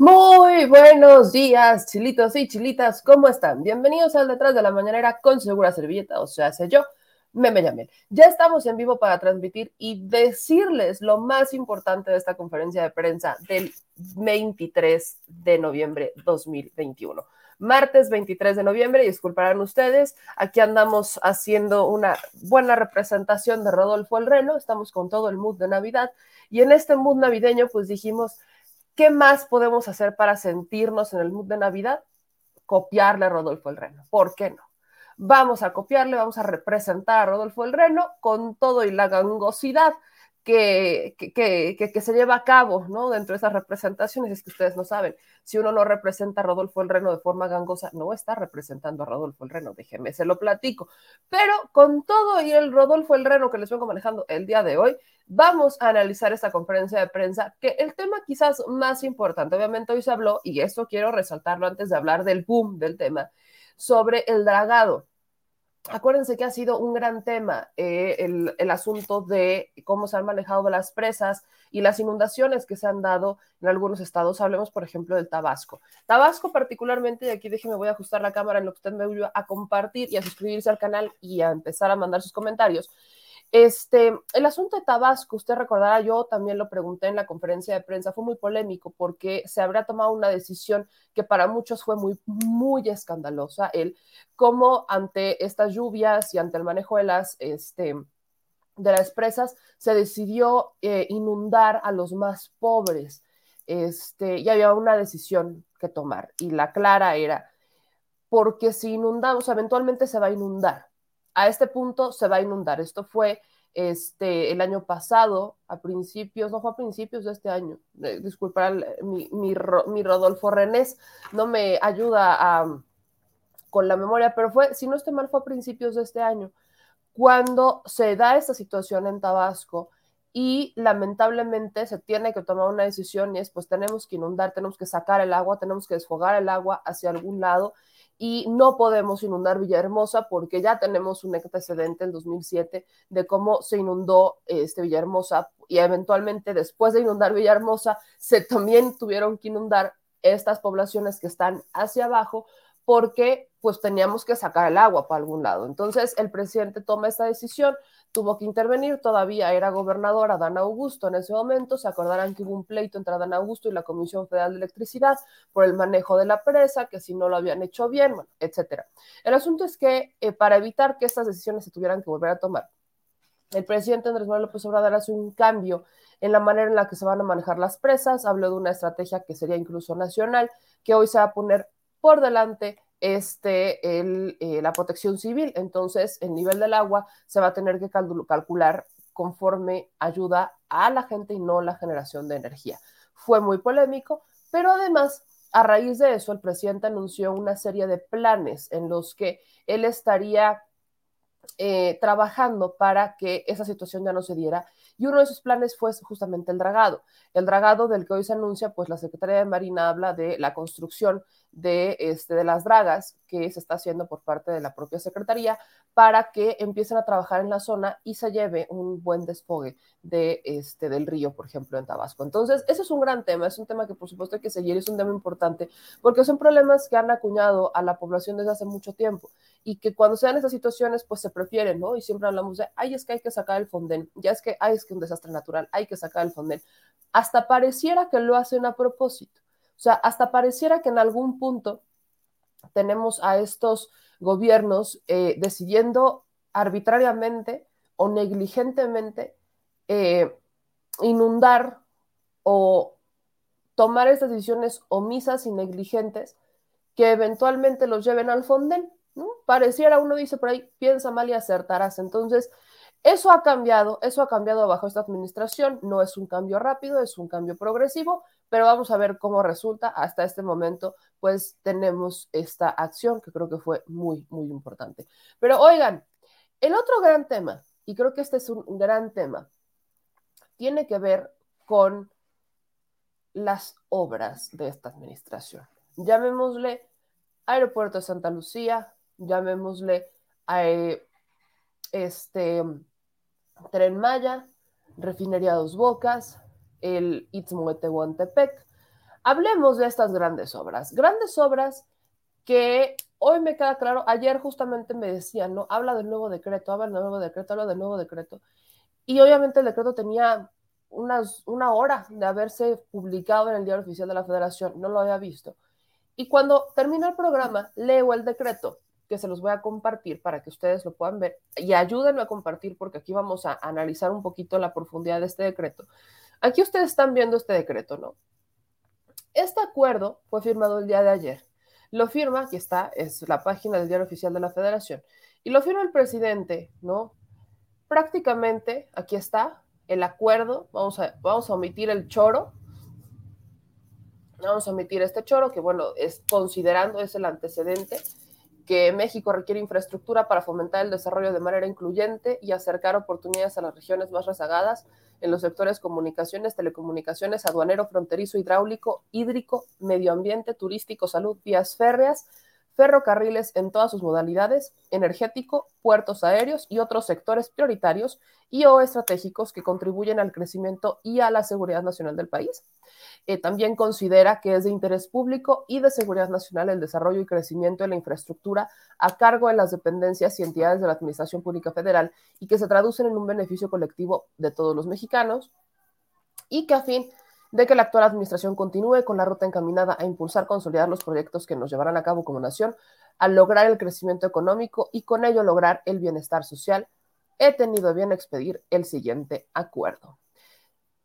Muy buenos días, chilitos y chilitas, ¿cómo están? Bienvenidos al Detrás de la Mañanera con Segura Servilleta, o sea, sé yo, Meme Yamel. Ya estamos en vivo para transmitir y decirles lo más importante de esta conferencia de prensa del 23 de noviembre 2021 martes 23 de noviembre, disculparán ustedes, aquí andamos haciendo una buena representación de Rodolfo el Reno, estamos con todo el mood de Navidad, y en este mood navideño pues dijimos, ¿qué más podemos hacer para sentirnos en el mood de Navidad? Copiarle a Rodolfo el Reno, ¿por qué no? Vamos a copiarle, vamos a representar a Rodolfo el Reno con todo y la gangosidad que, se lleva a cabo ¿no? dentro de esas representaciones. Es que ustedes no saben, si uno no representa a Rodolfo el Reno de forma gangosa, no está representando a Rodolfo el Reno, déjenme, se lo platico. Pero con todo y el Rodolfo el Reno que les vengo manejando el día de hoy, vamos a analizar esta conferencia de prensa, que el tema quizás más importante, obviamente hoy se habló, y esto quiero resaltarlo antes de hablar del boom del tema, sobre el dragado acuérdense que ha sido un gran tema eh, el, el, asunto de cómo se han manejado las presas y las inundaciones que se han dado en algunos estados. Hablemos, por ejemplo, del Tabasco. Tabasco particularmente, y aquí déjeme, voy a ajustar la cámara en lo que usted me ayuda a compartir y a suscribirse al canal y a empezar a mandar sus comentarios. Este, el asunto de Tabasco, usted recordará, yo también lo pregunté en la conferencia de prensa, fue muy polémico porque se habría tomado una decisión que para muchos fue muy, muy escandalosa, el cómo ante estas lluvias y ante el manejo de las, este, de las presas se decidió eh, inundar a los más pobres. Este, y había una decisión que tomar y la clara era, porque si inundamos, eventualmente se va a inundar a este punto se va a inundar. Esto fue este, el año pasado, a principios, no fue a principios de este año, eh, mi, mi, mi, Rodolfo Renés no me ayuda con la memoria, pero fue, si no estoy mal, fue a principios de este año, cuando se da esta situación en Tabasco y lamentablemente se tiene que tomar una decisión y es pues tenemos que inundar, tenemos que sacar el agua, tenemos que desfogar el agua hacia algún lado y no podemos inundar Villahermosa porque ya tenemos un antecedente en 2007 de cómo se inundó este Villahermosa y eventualmente después de inundar Villahermosa se también tuvieron que inundar estas poblaciones que están hacia abajo porque pues teníamos que sacar el agua para algún lado. Entonces el presidente toma esta decisión, tuvo que intervenir, todavía era gobernador Adán Augusto en ese momento, se acordarán que hubo un pleito entre Adán Augusto y la Comisión Federal de Electricidad por el manejo de la presa, que si no lo habían hecho bien, bueno, etcétera. El asunto es que eh, para evitar que estas decisiones se tuvieran que volver a tomar, el presidente Andrés Manuel López Obrador hace un cambio en la manera en la que se van a manejar las presas, habló de una estrategia que sería incluso nacional, que hoy se va a poner por delante este, el, eh, la protección civil. Entonces, el nivel del agua se va a tener que calcular conforme ayuda a la gente y no la generación de energía. Fue muy polémico, pero además, a raíz de eso, el presidente anunció una serie de planes en los que él estaría eh, trabajando para que esa situación ya no se diera. Y uno de esos planes fue justamente el dragado. El dragado del que hoy se anuncia, pues la Secretaría de Marina habla de la construcción de, este, de las dragas que se está haciendo por parte de la propia Secretaría para que empiecen a trabajar en la zona y se lleve un buen desfogue de, este, del río, por ejemplo, en Tabasco. Entonces, eso es un gran tema, es un tema que por supuesto hay que seguir, es un tema importante, porque son problemas que han acuñado a la población desde hace mucho tiempo y que cuando se dan esas situaciones, pues se prefieren, ¿no? Y siempre hablamos de, ay, es que hay que sacar el fondén, ya es que, ay, es que un desastre natural, hay que sacar el fondén. Hasta pareciera que lo hacen a propósito o sea, hasta pareciera que en algún punto tenemos a estos gobiernos eh, decidiendo arbitrariamente o negligentemente eh, inundar o tomar estas decisiones omisas y negligentes que eventualmente los lleven al fonden. Pareciera, uno dice por ahí, piensa mal y acertarás. Entonces, Eso ha cambiado, eso ha cambiado bajo esta administración. No es un cambio rápido, es un cambio progresivo, pero vamos a ver cómo resulta. Hasta este momento, pues tenemos esta acción que creo que fue muy, muy importante. Pero oigan, el otro gran tema, y creo que este es un gran tema, tiene que ver con las obras de esta administración. Llamémosle Aeropuerto de Santa Lucía, llamémosle a este Tren Maya, Refinería Dos Bocas, el Istmo Tehuantepec. Hablemos de estas grandes obras, grandes obras que hoy me queda claro, ayer justamente me decían, ¿no? Habla del nuevo decreto, habla del nuevo decreto, habla del nuevo decreto. Y obviamente el decreto tenía unas, una hora de haberse publicado en el diario oficial de la federación, no lo había visto. Y cuando termina el programa, leo el decreto que se los voy a compartir para que ustedes lo puedan ver y ayúdenme a compartir porque aquí vamos a analizar un poquito la profundidad de este decreto. Aquí ustedes están viendo este decreto, ¿no? Este acuerdo fue firmado el día de ayer. Lo firma, aquí está, es la página del diario oficial de la federación, y lo firma el presidente, ¿no? Prácticamente, aquí está el acuerdo, vamos a, vamos a omitir el choro, vamos a omitir este choro, que bueno, es considerando, es el antecedente, que México requiere infraestructura para fomentar el desarrollo de manera incluyente y acercar oportunidades a las regiones más rezagadas en los sectores comunicaciones, telecomunicaciones, aduanero, fronterizo, hidráulico, hídrico, medio ambiente, turístico, salud, vías férreas, ferrocarriles en todas sus modalidades, energético, puertos aéreos y otros sectores prioritarios y o estratégicos que contribuyen al crecimiento y a la seguridad nacional del país. Eh, también considera que es de interés público y de seguridad nacional el desarrollo y crecimiento de la infraestructura a cargo de las dependencias y entidades de la Administración Pública Federal y que se traducen en un beneficio colectivo de todos los mexicanos y que a fin de que la actual administración continúe con la ruta encaminada a impulsar, consolidar los proyectos que nos llevarán a cabo como nación, a lograr el crecimiento económico y con ello lograr el bienestar social, he tenido bien expedir el siguiente acuerdo.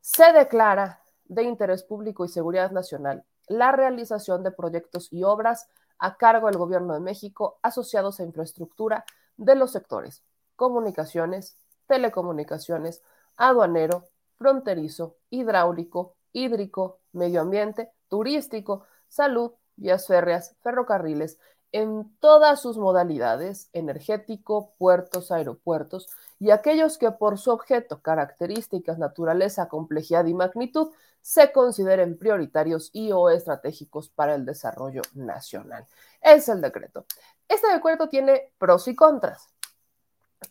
Se declara de interés público y seguridad nacional la realización de proyectos y obras a cargo del Gobierno de México asociados a infraestructura de los sectores comunicaciones, telecomunicaciones, aduanero, fronterizo, hidráulico, hídrico, medio ambiente, turístico, salud, vías férreas, ferrocarriles, en todas sus modalidades, energético, puertos, aeropuertos, y aquellos que por su objeto, características, naturaleza, complejidad y magnitud se consideren prioritarios y o estratégicos para el desarrollo nacional. Es el decreto. Este decreto tiene pros y contras.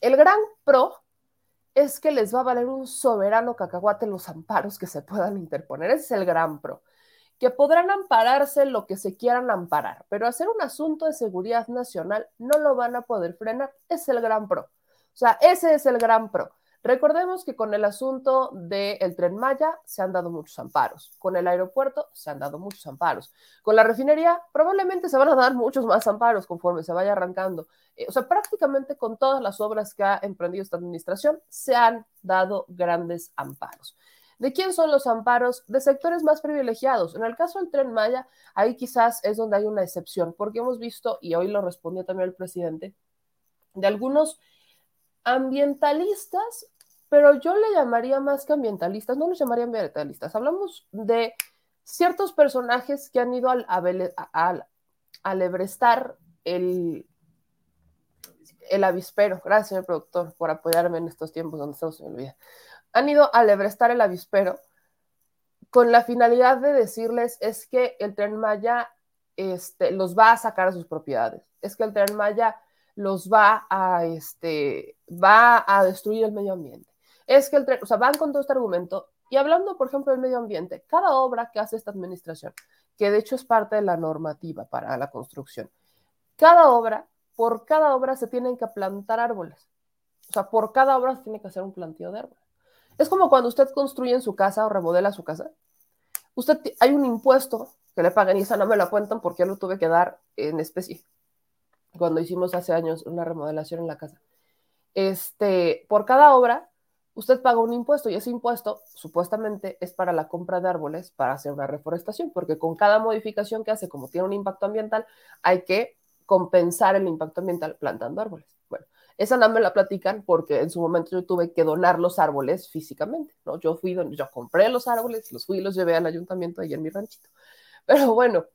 El gran pro es que les va a valer un soberano cacahuate los amparos que se puedan interponer. Es el gran pro. Que podrán ampararse lo que se quieran amparar, pero hacer un asunto de seguridad nacional no lo van a poder frenar. Es el gran pro. O sea, ese es el gran pro. Recordemos que con el asunto del tren Maya se han dado muchos amparos, con el aeropuerto se han dado muchos amparos, con la refinería probablemente se van a dar muchos más amparos conforme se vaya arrancando. Eh, o sea, prácticamente con todas las obras que ha emprendido esta administración se han dado grandes amparos. ¿De quién son los amparos? De sectores más privilegiados. En el caso del tren Maya, ahí quizás es donde hay una excepción, porque hemos visto, y hoy lo respondió también el presidente, de algunos ambientalistas, pero yo le llamaría más que ambientalistas, no los llamaría ambientalistas, hablamos de ciertos personajes que han ido al, al, alebrestar el, el avispero. Gracias, señor productor, por apoyarme en estos tiempos donde estamos en el video. Han ido a alebrestar el avispero con la finalidad de decirles es que el tren Maya este, los va a sacar a sus propiedades. Es que el tren Maya los va a, este, va a destruir el medio ambiente. Es que el tren, o sea, van con todo este argumento. Y hablando, por ejemplo, del medio ambiente, cada obra que hace esta administración, que de hecho es parte de la normativa para la construcción, cada obra, por cada obra se tienen que plantar árboles. O sea, por cada obra se tiene que hacer un planteo de árboles. Es como cuando usted construye en su casa o remodela su casa. Usted hay un impuesto que le pagan y esa no me la cuentan porque ya lo tuve que dar en especie cuando hicimos hace años una remodelación en la casa. Este, por cada obra, usted paga un impuesto y ese impuesto supuestamente es para la compra de árboles para hacer una reforestación, porque con cada modificación que hace, como tiene un impacto ambiental, hay que compensar el impacto ambiental plantando árboles. Bueno, Esa no me la platican porque en su momento yo tuve que donar los árboles físicamente, ¿no? Yo fui, yo compré los árboles, los fui y los llevé al ayuntamiento ahí en mi ranchito. Pero bueno,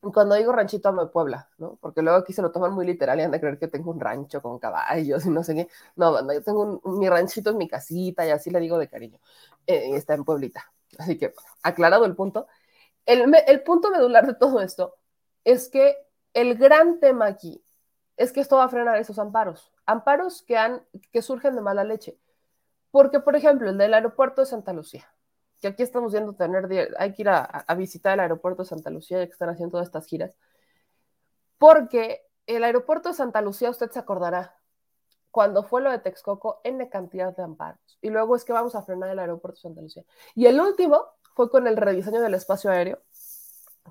cuando digo ranchito amo de Puebla, ¿no? Porque luego aquí se lo toman muy literal y han de creer que tengo un rancho con caballos y no sé qué. No, yo tengo mi ranchito en mi casita y así le digo de cariño. Eh, está en Pueblita. Así que, aclarado el punto. El, el punto medular de todo esto es que el gran tema aquí es que esto va a frenar esos amparos. Amparos que, han, que surgen de mala leche. Porque, por ejemplo, el del aeropuerto de Santa Lucía que aquí estamos viendo tener, hay que ir a, visitar el aeropuerto de Santa Lucía, ya que están haciendo todas estas giras, porque el aeropuerto de Santa Lucía, usted se acordará, cuando fue lo de Texcoco, N cantidad de amparos, y luego es que vamos a frenar el aeropuerto de Santa Lucía. Y el último fue con el rediseño del espacio aéreo,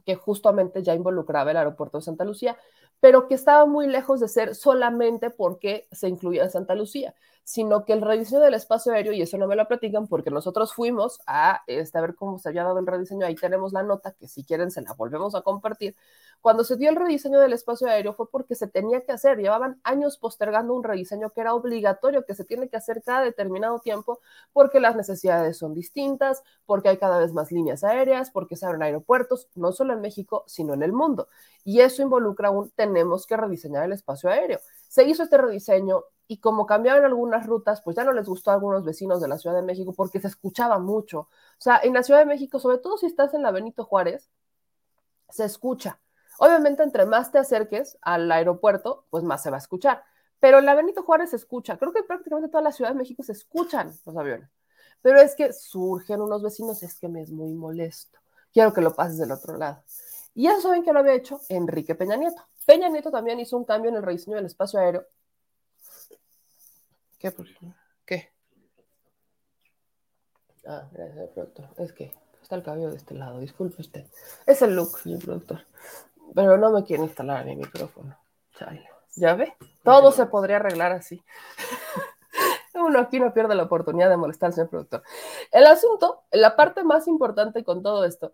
que justamente ya involucraba el aeropuerto de Santa Lucía, pero que estaba muy lejos de ser solamente porque se incluía Santa Lucía sino que el rediseño del espacio aéreo, y eso no me lo platican porque nosotros fuimos a, este, a ver cómo se había dado el rediseño, ahí tenemos la nota que si quieren se la volvemos a compartir. Cuando se dio el rediseño del espacio aéreo fue porque se tenía que hacer, llevaban años postergando un rediseño que era obligatorio, que se tiene que hacer cada determinado tiempo porque las necesidades son distintas, porque hay cada vez más líneas aéreas, porque se abren aeropuertos, no solo en México, sino en el mundo. Y eso involucra un tenemos que rediseñar el espacio aéreo. Se hizo este rediseño, y como cambiaron algunas rutas, pues ya no les gustó a algunos vecinos de la Ciudad de México porque se escuchaba mucho. O sea, en la Ciudad de México, sobre todo si estás en la Benito Juárez, se escucha. Obviamente, entre más te acerques al aeropuerto, pues más se va a escuchar. Pero en la Benito Juárez se escucha. Creo que prácticamente toda la Ciudad de México se escuchan los aviones. Pero es que surgen unos vecinos, es que me es muy molesto. Quiero que lo pases del otro lado. Y eso saben que lo había hecho Enrique Peña Nieto. Peña Nieto también hizo un cambio en el rediseño del espacio aéreo ¿Qué? ¿Qué? Ah, gracias, productor. Es que está el cabello de este lado, disculpe usted. Es el look, señor productor. Pero no me quiere instalar mi micrófono. ¿Ya ve? Todo se podría arreglar así. Uno aquí no pierde la oportunidad de molestar al señor productor. El asunto, la parte más importante con todo esto,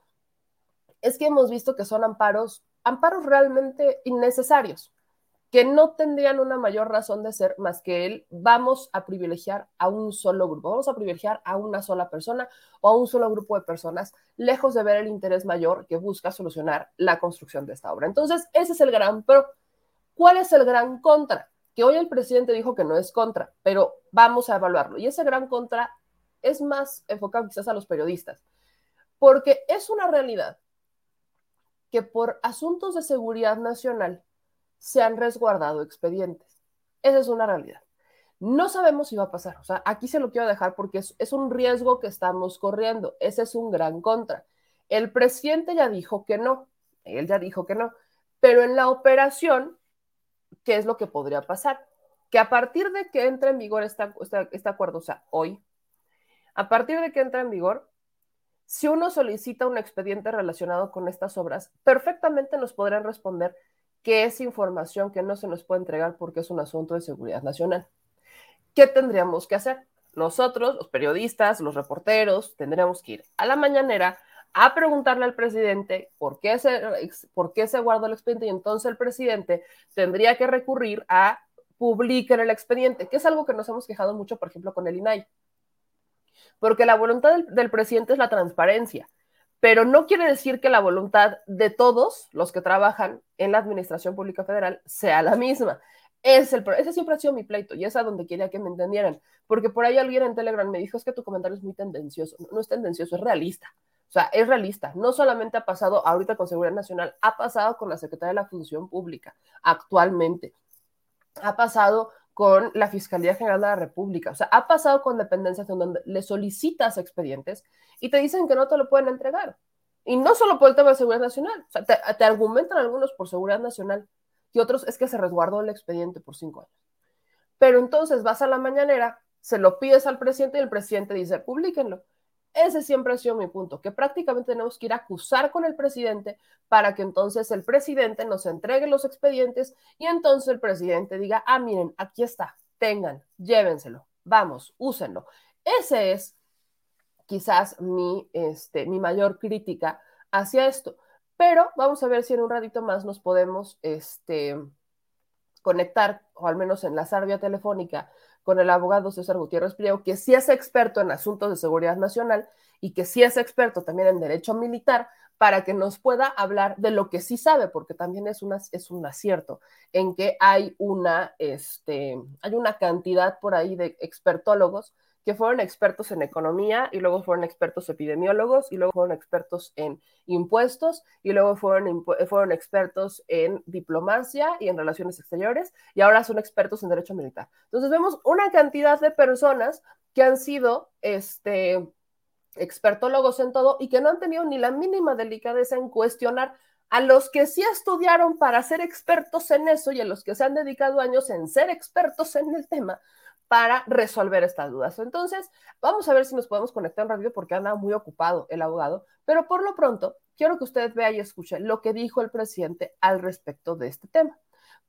es que hemos visto que son amparos, amparos realmente innecesarios que no tendrían una mayor razón de ser más que él, vamos a privilegiar a un solo grupo, vamos a privilegiar a una sola persona o a un solo grupo de personas, lejos de ver el interés mayor que busca solucionar la construcción de esta obra. Entonces, ese es el gran pro. ¿Cuál es el gran contra? Que hoy el presidente dijo que no es contra, pero vamos a evaluarlo. Y ese gran contra es más enfocado quizás a los periodistas, porque es una realidad que por asuntos de seguridad nacional, se han resguardado expedientes. Esa es una realidad. No sabemos si va a pasar. O sea, aquí se lo quiero dejar porque es, un riesgo que estamos corriendo. Ese es un gran contra. El presidente ya dijo que no. Él ya dijo que no. Pero en la operación, ¿qué es lo que podría pasar? Que a partir de que entre en vigor este acuerdo, o sea, hoy, a partir de que entra en vigor, si uno solicita un expediente relacionado con estas obras, perfectamente nos podrán responder que es información que no se nos puede entregar porque es un asunto de seguridad nacional. ¿Qué tendríamos que hacer? Nosotros, los periodistas, los reporteros, tendríamos que ir a la mañanera a preguntarle al presidente por qué se, por qué se guardó el expediente y entonces el presidente tendría que recurrir a publicar el expediente, que es algo que nos hemos quejado mucho, por ejemplo, con el INAI. Porque la voluntad del presidente es la transparencia pero no quiere decir que la voluntad de todos los que trabajan en la Administración Pública Federal sea la misma. Es el, ese siempre ha sido mi pleito y es a donde quería que me entendieran, porque por ahí alguien en Telegram me dijo es que tu comentario es muy tendencioso. No, es tendencioso, es realista. O sea, es realista. No solamente ha pasado ahorita con Seguridad Nacional, ha pasado con la Secretaría de la Función Pública actualmente. Ha pasado con la Fiscalía General de la República. O sea, ha pasado con dependencias donde le solicitas expedientes y te dicen que no te lo pueden entregar. Y no solo por el tema de seguridad nacional, o sea, te, argumentan algunos por seguridad nacional y otros es que se resguardó el expediente por cinco años. Pero entonces vas a la mañanera, se lo pides al presidente y el presidente dice, publíquenlo. Ese siempre ha sido mi punto, que prácticamente tenemos que ir a acusar con el presidente para que entonces el presidente nos entregue los expedientes y entonces el presidente diga, ah, miren, aquí está, tengan, llévenselo, vamos, úsenlo. Ese es quizás mi, este, mi mayor crítica hacia esto. Pero vamos a ver si en un ratito más nos podemos este, conectar, o al menos enlazar vía telefónica, con el abogado César Gutiérrez Priego, que sí es experto en asuntos de seguridad nacional y que sí es experto también en derecho militar, para que nos pueda hablar de lo que sí sabe, porque también es, una, es un acierto en que hay una, este, hay una cantidad por ahí de expertólogos que fueron expertos en economía y luego fueron expertos epidemiólogos y luego fueron expertos en impuestos y luego fueron, fueron expertos en diplomacia y en relaciones exteriores y ahora son expertos en derecho militar. Entonces vemos una cantidad de personas que han sido este, expertólogos en todo y que no han tenido ni la mínima delicadeza en cuestionar a los que sí estudiaron para ser expertos en eso y a los que se han dedicado años en ser expertos en el tema para resolver estas dudas. Entonces, vamos a ver si nos podemos conectar rápido porque anda muy ocupado el abogado, pero por lo pronto quiero que usted vea y escuche lo que dijo el presidente al respecto de este tema,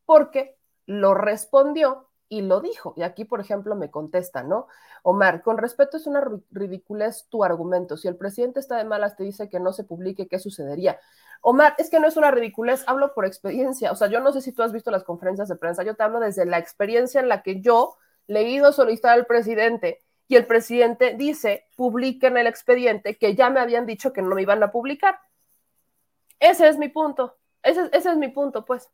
porque lo respondió y lo dijo. Y aquí, por ejemplo, me contesta, ¿no? Omar, con respeto es una ridiculez tu argumento. Si el presidente está de malas, te dice que no se publique, ¿qué sucedería? Omar, es que no es una ridiculez, hablo por experiencia. O sea, yo no sé si tú has visto las conferencias de prensa, yo te hablo desde la experiencia en la que yo leído solicitar al presidente y el presidente dice, publiquen el expediente que ya me habían dicho que no me iban a publicar. Ese es mi punto, ese, ese es mi punto, pues.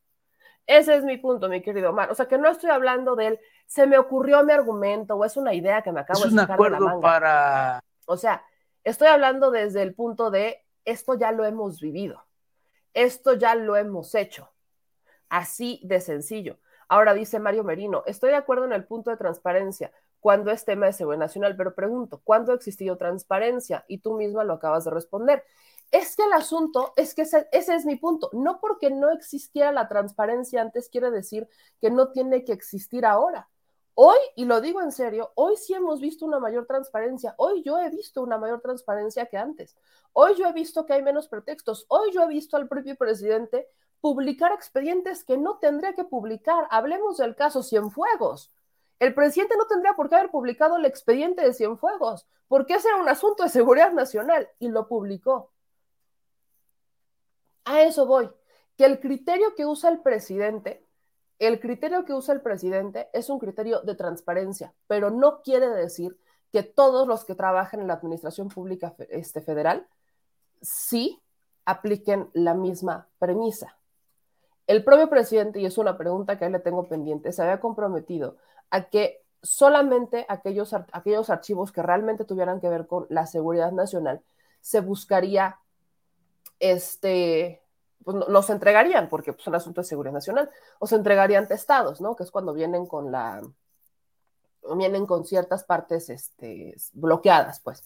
Ese es mi punto, mi querido Omar. O sea, que no estoy hablando de él, se me ocurrió mi argumento o es una idea que me acabo es de sacar de la manga. para... O sea, estoy hablando desde el punto de esto ya lo hemos vivido, esto ya lo hemos hecho, así de sencillo. Ahora dice Mario Merino, estoy de acuerdo en el punto de transparencia cuando es tema de seguridad nacional, pero pregunto, ¿cuándo ha existido transparencia? Y tú misma lo acabas de responder. Es que el asunto es que ese, ese, es mi punto. No porque no existiera la transparencia antes quiere decir que no tiene que existir ahora. Hoy, y lo digo en serio, hoy sí hemos visto una mayor transparencia. Hoy yo he visto una mayor transparencia que antes. Hoy yo he visto que hay menos pretextos. Hoy yo he visto al propio presidente publicar expedientes que no tendría que publicar. Hablemos del caso Cienfuegos. El presidente no tendría por qué haber publicado el expediente de Cienfuegos, porque ese era un asunto de seguridad nacional y lo publicó. A eso voy, que el criterio que usa el presidente, el criterio que usa el presidente es un criterio de transparencia, pero no quiere decir que todos los que trabajan en la administración pública este, federal sí apliquen la misma premisa. El propio presidente, y es una pregunta que le tengo pendiente, se había comprometido a que solamente aquellos, aquellos archivos que realmente tuvieran que ver con la seguridad nacional se buscaría, este, pues nos entregarían, porque pues, son asuntos de seguridad nacional, o se entregarían testados, ¿no? Que es cuando vienen con la, vienen con ciertas partes este, bloqueadas, pues.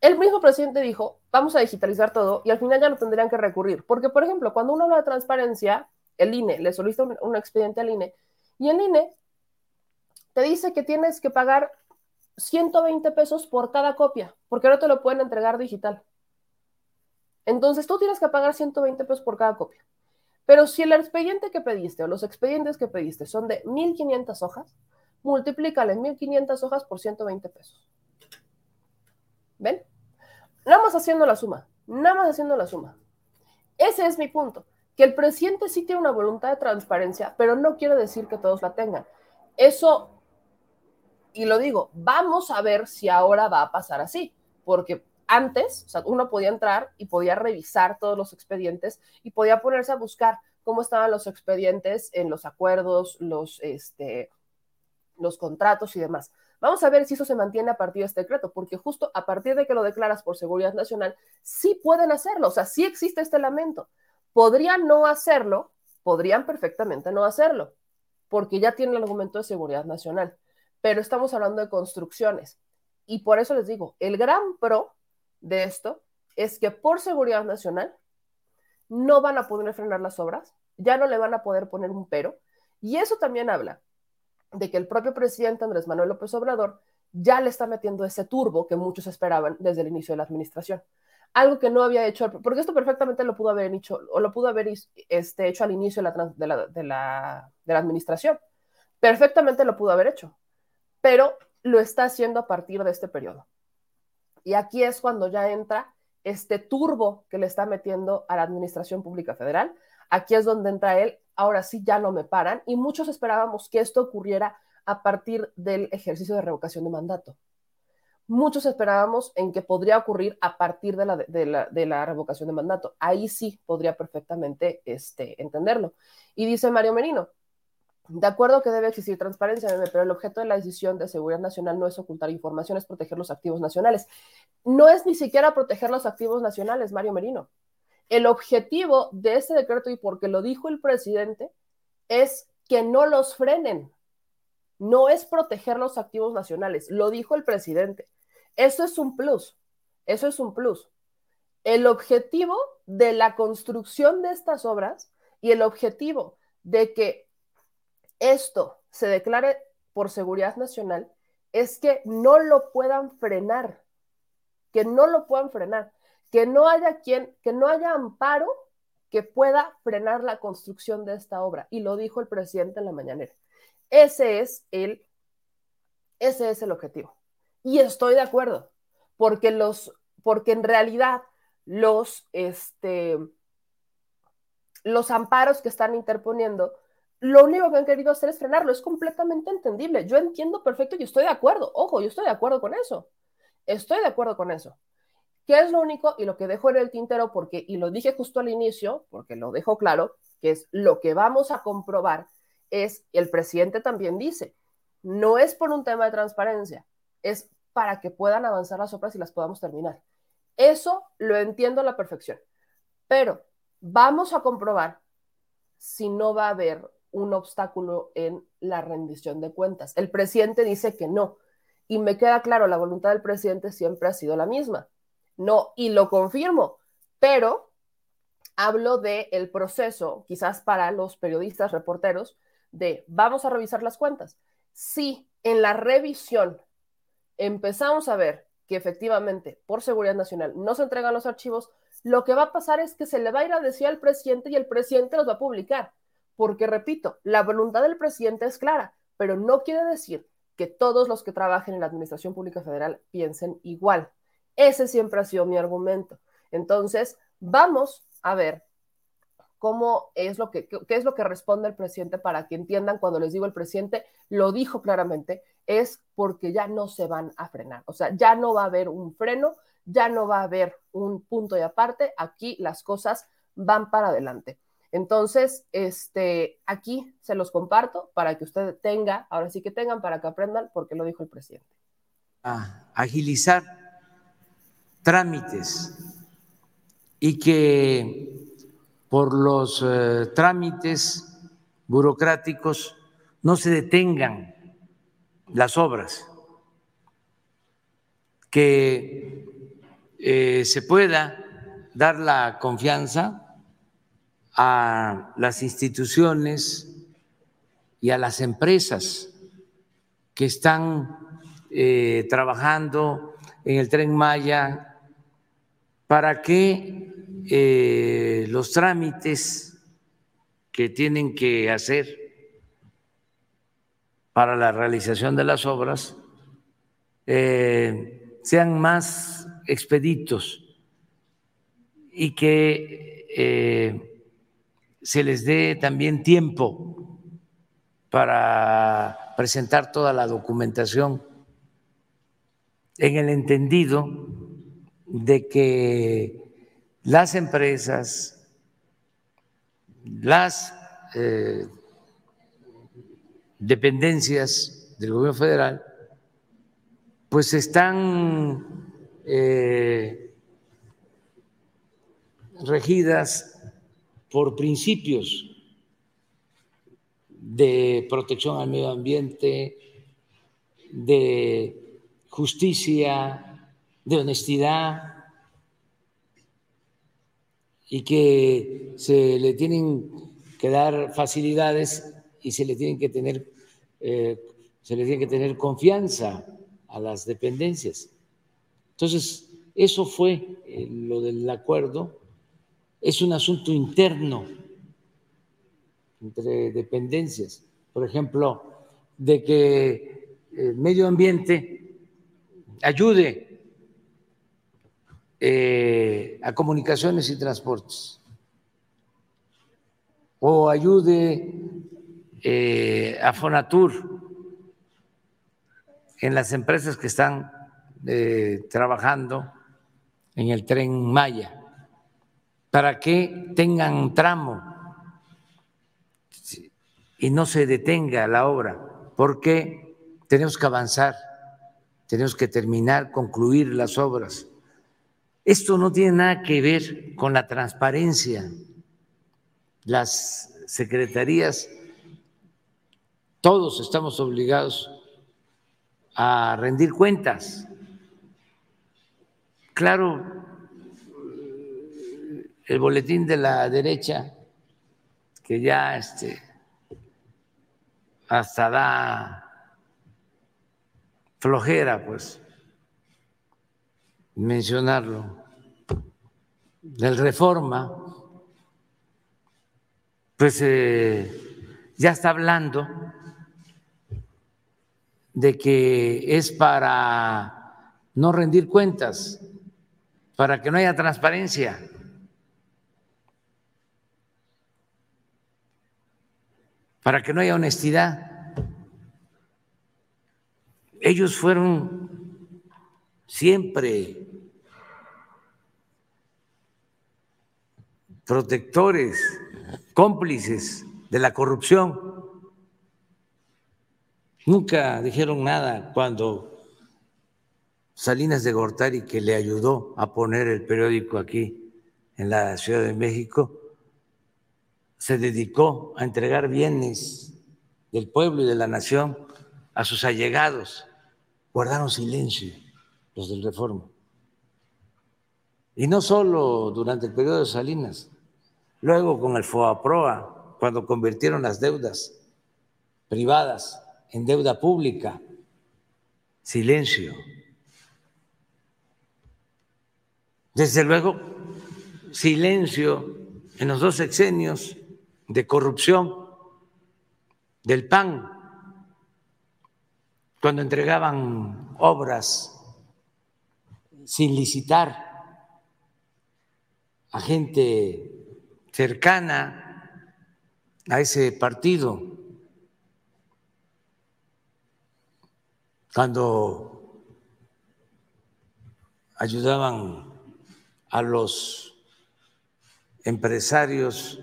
El mismo presidente dijo, vamos a digitalizar todo y al final ya no tendrían que recurrir, porque, por ejemplo, cuando uno habla de transparencia, el INE, le solicita un, expediente al INE, y el INE te dice que tienes que pagar 120 pesos por cada copia, porque no te lo pueden entregar digital. Entonces tú tienes que pagar 120 pesos por cada copia. Pero si el expediente que pediste o los expedientes que pediste son de 1500 hojas, multiplícale 1500 hojas por 120 pesos. ¿Ven? Nada más haciendo la suma, nada más haciendo la suma. Ese es mi punto que el presidente sí tiene una voluntad de transparencia, pero no quiere decir que todos la tengan. Eso, y lo digo, vamos a ver si ahora va a pasar así, porque antes, uno podía entrar y podía revisar todos los expedientes y podía ponerse a buscar cómo estaban los expedientes en los acuerdos, los, este, los contratos y demás. Vamos a ver si eso se mantiene a partir de este decreto, porque justo a partir de que lo declaras por seguridad nacional, sí pueden hacerlo, o sea, sí existe este lamento. Podrían no hacerlo, podrían perfectamente no hacerlo, porque ya tienen el argumento de seguridad nacional, pero estamos hablando de construcciones. Y por eso les digo, el gran pro de esto es que por seguridad nacional no van a poder frenar las obras, ya no le van a poder poner un pero, y eso también habla de que el propio presidente Andrés Manuel López Obrador ya le está metiendo ese turbo que muchos esperaban desde el inicio de la administración algo que no había hecho, porque esto perfectamente lo pudo haber hecho, o lo pudo haber este, hecho al inicio de la, de, la, de, la, de la administración. Perfectamente lo pudo haber hecho, pero lo está haciendo a partir de este periodo. Y aquí es cuando ya entra este turbo que le está metiendo a la Administración Pública Federal. Aquí es donde entra él ahora sí ya no me paran y muchos esperábamos que esto ocurriera a partir del ejercicio de revocación de mandato. Muchos esperábamos en que podría ocurrir a partir de la, revocación de mandato. Ahí sí podría perfectamente este, entenderlo. Y dice Mario Merino, de acuerdo que debe existir transparencia, pero el objeto de la decisión de seguridad nacional no es ocultar información, es proteger los activos nacionales. No es ni siquiera proteger los activos nacionales, Mario Merino. El objetivo de este decreto, y porque lo dijo el presidente, es que no los frenen. No es proteger los activos nacionales, lo dijo el presidente. Eso es un plus, eso es un plus. El objetivo de la construcción de estas obras y el objetivo de que esto se declare por seguridad nacional es que no lo puedan frenar, que no lo puedan frenar que no haya quien, que no haya amparo que pueda frenar la construcción de esta obra. Y lo dijo el presidente en la mañanera. Ese es el, ese es el objetivo. Y estoy de acuerdo, porque los, porque en realidad los, este, los amparos que están interponiendo, lo único que han querido hacer es frenarlo. Es completamente entendible. Yo entiendo perfecto y estoy de acuerdo. Ojo, yo estoy de acuerdo con eso. Estoy de acuerdo con eso. ¿Qué es lo único? Y lo que dejo en el tintero, porque, y lo dije justo al inicio, porque lo dejo claro, que es lo que vamos a comprobar, es, el presidente también dice, no es por un tema de transparencia, es para que puedan avanzar las obras y las podamos terminar. Eso lo entiendo a la perfección, pero vamos a comprobar si no va a haber un obstáculo en la rendición de cuentas. El presidente dice que no, y me queda claro, la voluntad del presidente siempre ha sido la misma no, y lo confirmo, pero hablo del el proceso, quizás para los periodistas, reporteros, de vamos a revisar las cuentas. Si en la revisión empezamos a ver que efectivamente por seguridad nacional no se entregan los archivos, lo que va a pasar es que se le va a ir a decir al presidente y el presidente los va a publicar. Porque, repito, la voluntad del presidente es clara, pero no quiere decir que todos los que trabajen en la Administración Pública Federal piensen igual. Ese siempre ha sido mi argumento. Entonces, vamos a ver cómo es lo que, qué es lo que responde el presidente para que entiendan cuando les digo el presidente lo dijo claramente, es porque ya no se van a frenar. O sea, ya no va a haber un freno, ya no va a haber un punto y aparte, aquí las cosas van para adelante. Entonces, este, aquí se los comparto para que usted tenga, ahora sí que tengan para que aprendan, porque lo dijo el presidente. agilizar trámites y que por los eh, trámites burocráticos no se detengan las obras, que eh, se pueda dar la confianza a las instituciones y a las empresas que están eh, trabajando en el tren Maya para que eh, los trámites que tienen que hacer para la realización de las obras eh, sean más expeditos y que eh, se les dé también tiempo para presentar toda la documentación en el entendido de que las empresas, las eh, dependencias del gobierno federal, pues están eh, regidas por principios de protección al medio ambiente, de justicia, de honestidad y que se le tienen que dar facilidades y se le tienen que tener eh, se le tiene que tener confianza a las dependencias. Entonces, eso fue eh, lo del acuerdo. Es un asunto interno entre dependencias. Por ejemplo, de que el medio ambiente ayude eh, a comunicaciones y transportes. o ayude eh, a Fonatur en las empresas que están eh, trabajando en el tren Maya, para que tengan tramo y no se detenga la obra, porque tenemos que avanzar, tenemos que terminar, concluir las obras. Esto no tiene nada que ver con la transparencia. Las secretarías, todos estamos obligados a rendir cuentas. Claro, el boletín de la derecha, que ya este, hasta da flojera, pues, mencionarlo, del reforma, pues eh, ya está hablando de que es para no rendir cuentas, para que no haya transparencia. para que no haya honestidad. Ellos fueron siempre protectores, cómplices de la corrupción. Nunca dijeron nada cuando Salinas de Gortari, que le ayudó a poner el periódico aquí en la Ciudad de México, se dedicó a entregar bienes del pueblo y de la nación a sus allegados. Guardaron silencio los del Reforma. Y no solo durante el periodo de Salinas, luego con el FOAPROA, cuando convirtieron las deudas privadas en deuda pública, silencio. Desde luego, silencio en los dos sexenios de corrupción del PAN, cuando entregaban obras sin licitar a gente cercana a ese partido, cuando ayudaban a los empresarios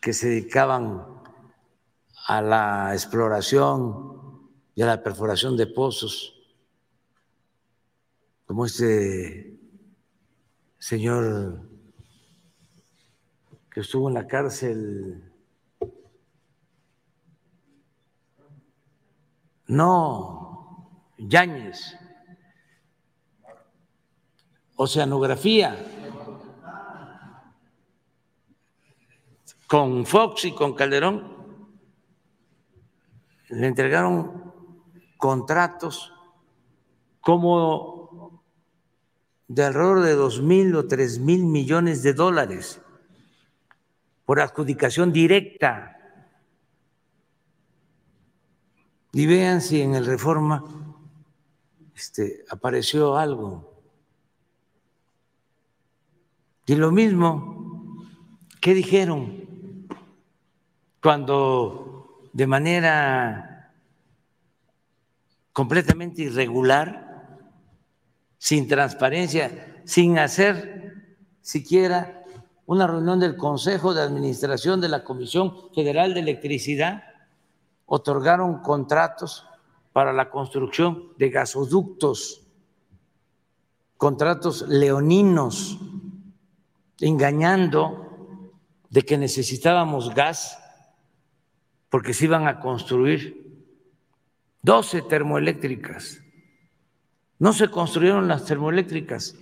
que se dedicaban a la exploración y a la perforación de pozos, como este señor que estuvo en la cárcel. No, Yáñez, oceanografía. con Fox y con Calderón, le entregaron contratos como de alrededor de dos mil o tres mil millones de dólares por adjudicación directa. Y vean si en el Reforma este, apareció algo. Y lo mismo, ¿qué dijeron? cuando de manera completamente irregular, sin transparencia, sin hacer siquiera una reunión del Consejo de Administración de la Comisión Federal de Electricidad, otorgaron contratos para la construcción de gasoductos, contratos leoninos, engañando de que necesitábamos gas porque se iban a construir 12 termoeléctricas. No se construyeron las termoeléctricas,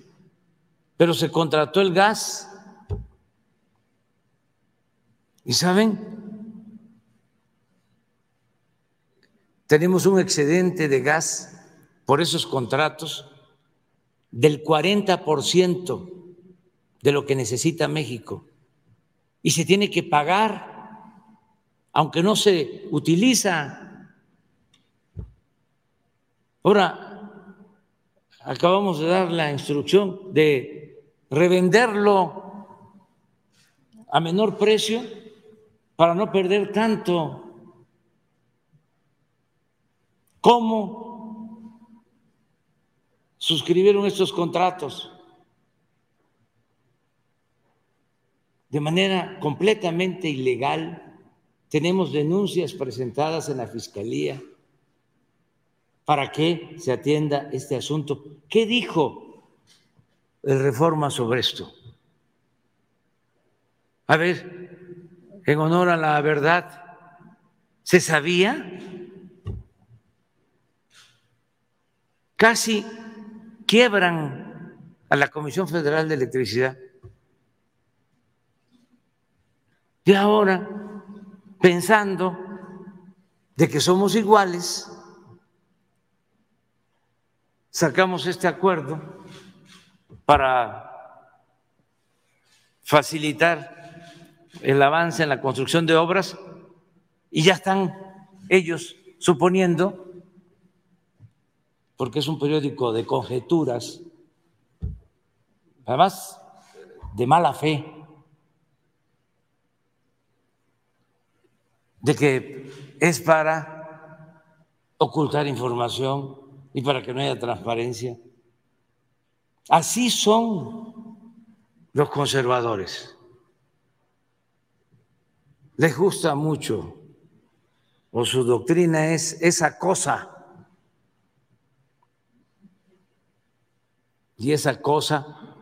pero se contrató el gas. ¿Y saben? Tenemos un excedente de gas por esos contratos del 40% de lo que necesita México. Y se tiene que pagar aunque no se utiliza. Ahora, acabamos de dar la instrucción de revenderlo a menor precio para no perder tanto. ¿Cómo suscribieron estos contratos? De manera completamente ilegal. Tenemos denuncias presentadas en la Fiscalía para que se atienda este asunto. ¿Qué dijo el Reforma sobre esto? A ver, en honor a la verdad, ¿se sabía? Casi quiebran a la Comisión Federal de Electricidad. Y ahora, pensando de que somos iguales, sacamos este acuerdo para facilitar el avance en la construcción de obras y ya están ellos suponiendo, porque es un periódico de conjeturas, además de mala fe, de que es para ocultar información y para que no haya transparencia. Así son los conservadores. Les gusta mucho, o su doctrina es esa cosa. Y esa cosa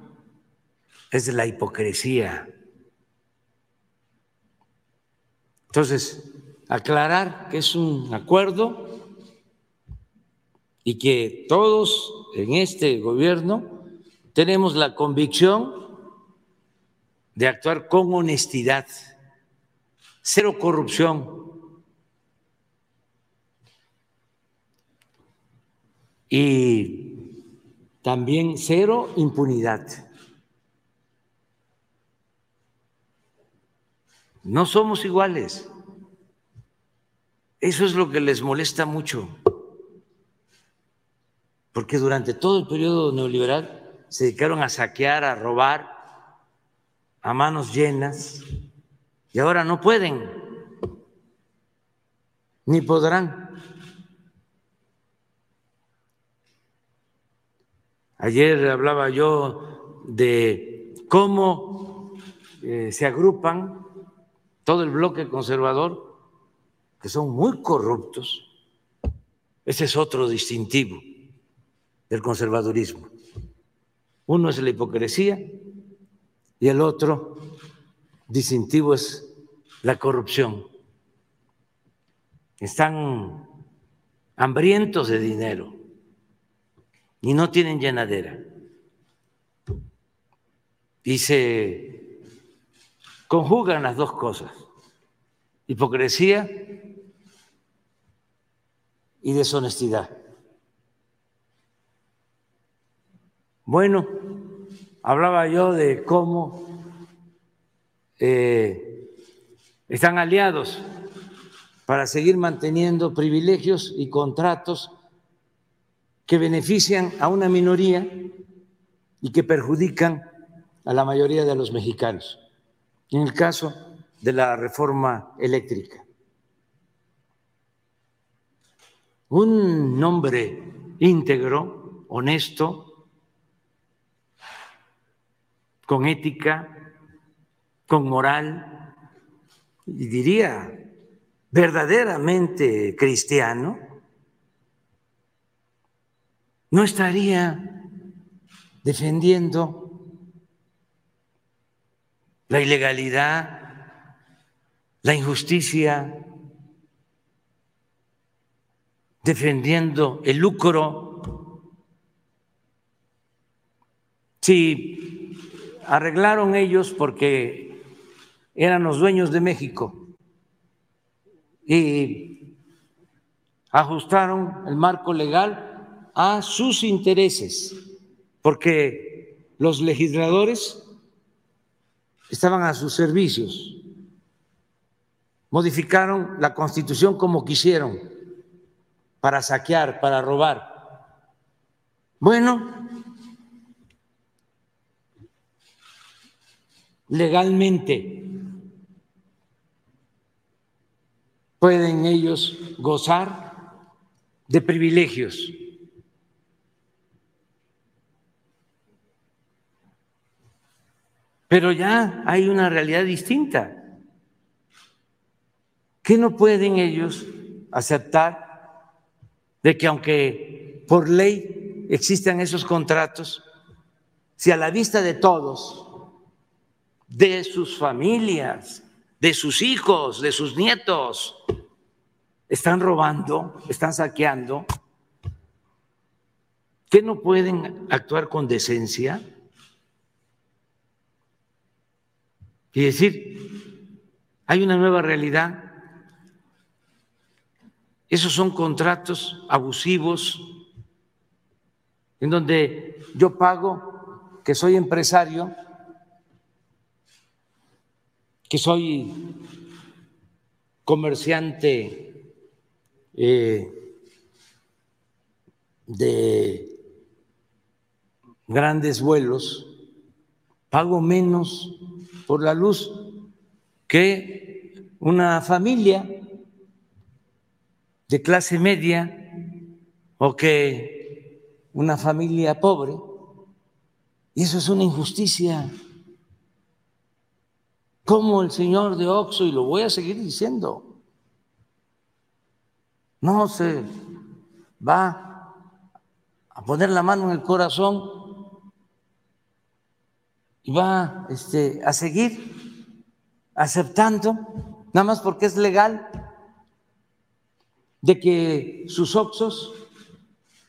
es la hipocresía. Entonces, aclarar que es un acuerdo y que todos en este gobierno tenemos la convicción de actuar con honestidad, cero corrupción. Y también cero impunidad. No somos iguales. Eso es lo que les molesta mucho porque durante todo el periodo neoliberal se dedicaron a saquear, a robar a manos llenas y ahora no pueden ni podrán. Ayer hablaba yo de cómo eh, se agrupan todo el bloque conservador, que son muy corruptos. Ese es otro distintivo del conservadurismo. Uno es la hipocresía y el otro distintivo es la corrupción. Están hambrientos de dinero y no tienen llenadera. Y se conjugan las dos cosas, hipocresía y deshonestidad. Bueno, hablaba yo de cómo eh, están aliados para seguir manteniendo privilegios y contratos que benefician a una minoría y que perjudican a la mayoría de los mexicanos. En el caso de la reforma eléctrica. Un nombre íntegro, honesto, con ética, con moral, y diría verdaderamente cristiano, no estaría defendiendo la ilegalidad, la injusticia, defendiendo el lucro. Si arreglaron ellos porque eran los dueños de México y ajustaron el marco legal a sus intereses, porque los legisladores estaban a sus servicios, modificaron la constitución como quisieron, para saquear, para robar. Bueno, legalmente pueden ellos gozar de privilegios. Pero ya hay una realidad distinta. ¿Qué no pueden ellos aceptar de que aunque por ley existan esos contratos, si a la vista de todos, de sus familias, de sus hijos, de sus nietos, están robando, están saqueando, ¿qué no pueden actuar con decencia? Y decir, hay una nueva realidad, esos son contratos abusivos en donde yo pago, que soy empresario, que soy comerciante eh, de grandes vuelos, pago menos por la luz que una familia de clase media o que una familia pobre. Y eso es una injusticia. Como el señor de Oxo, y lo voy a seguir diciendo, no se va a poner la mano en el corazón y va este, a seguir aceptando, nada más porque es legal, de que sus oxos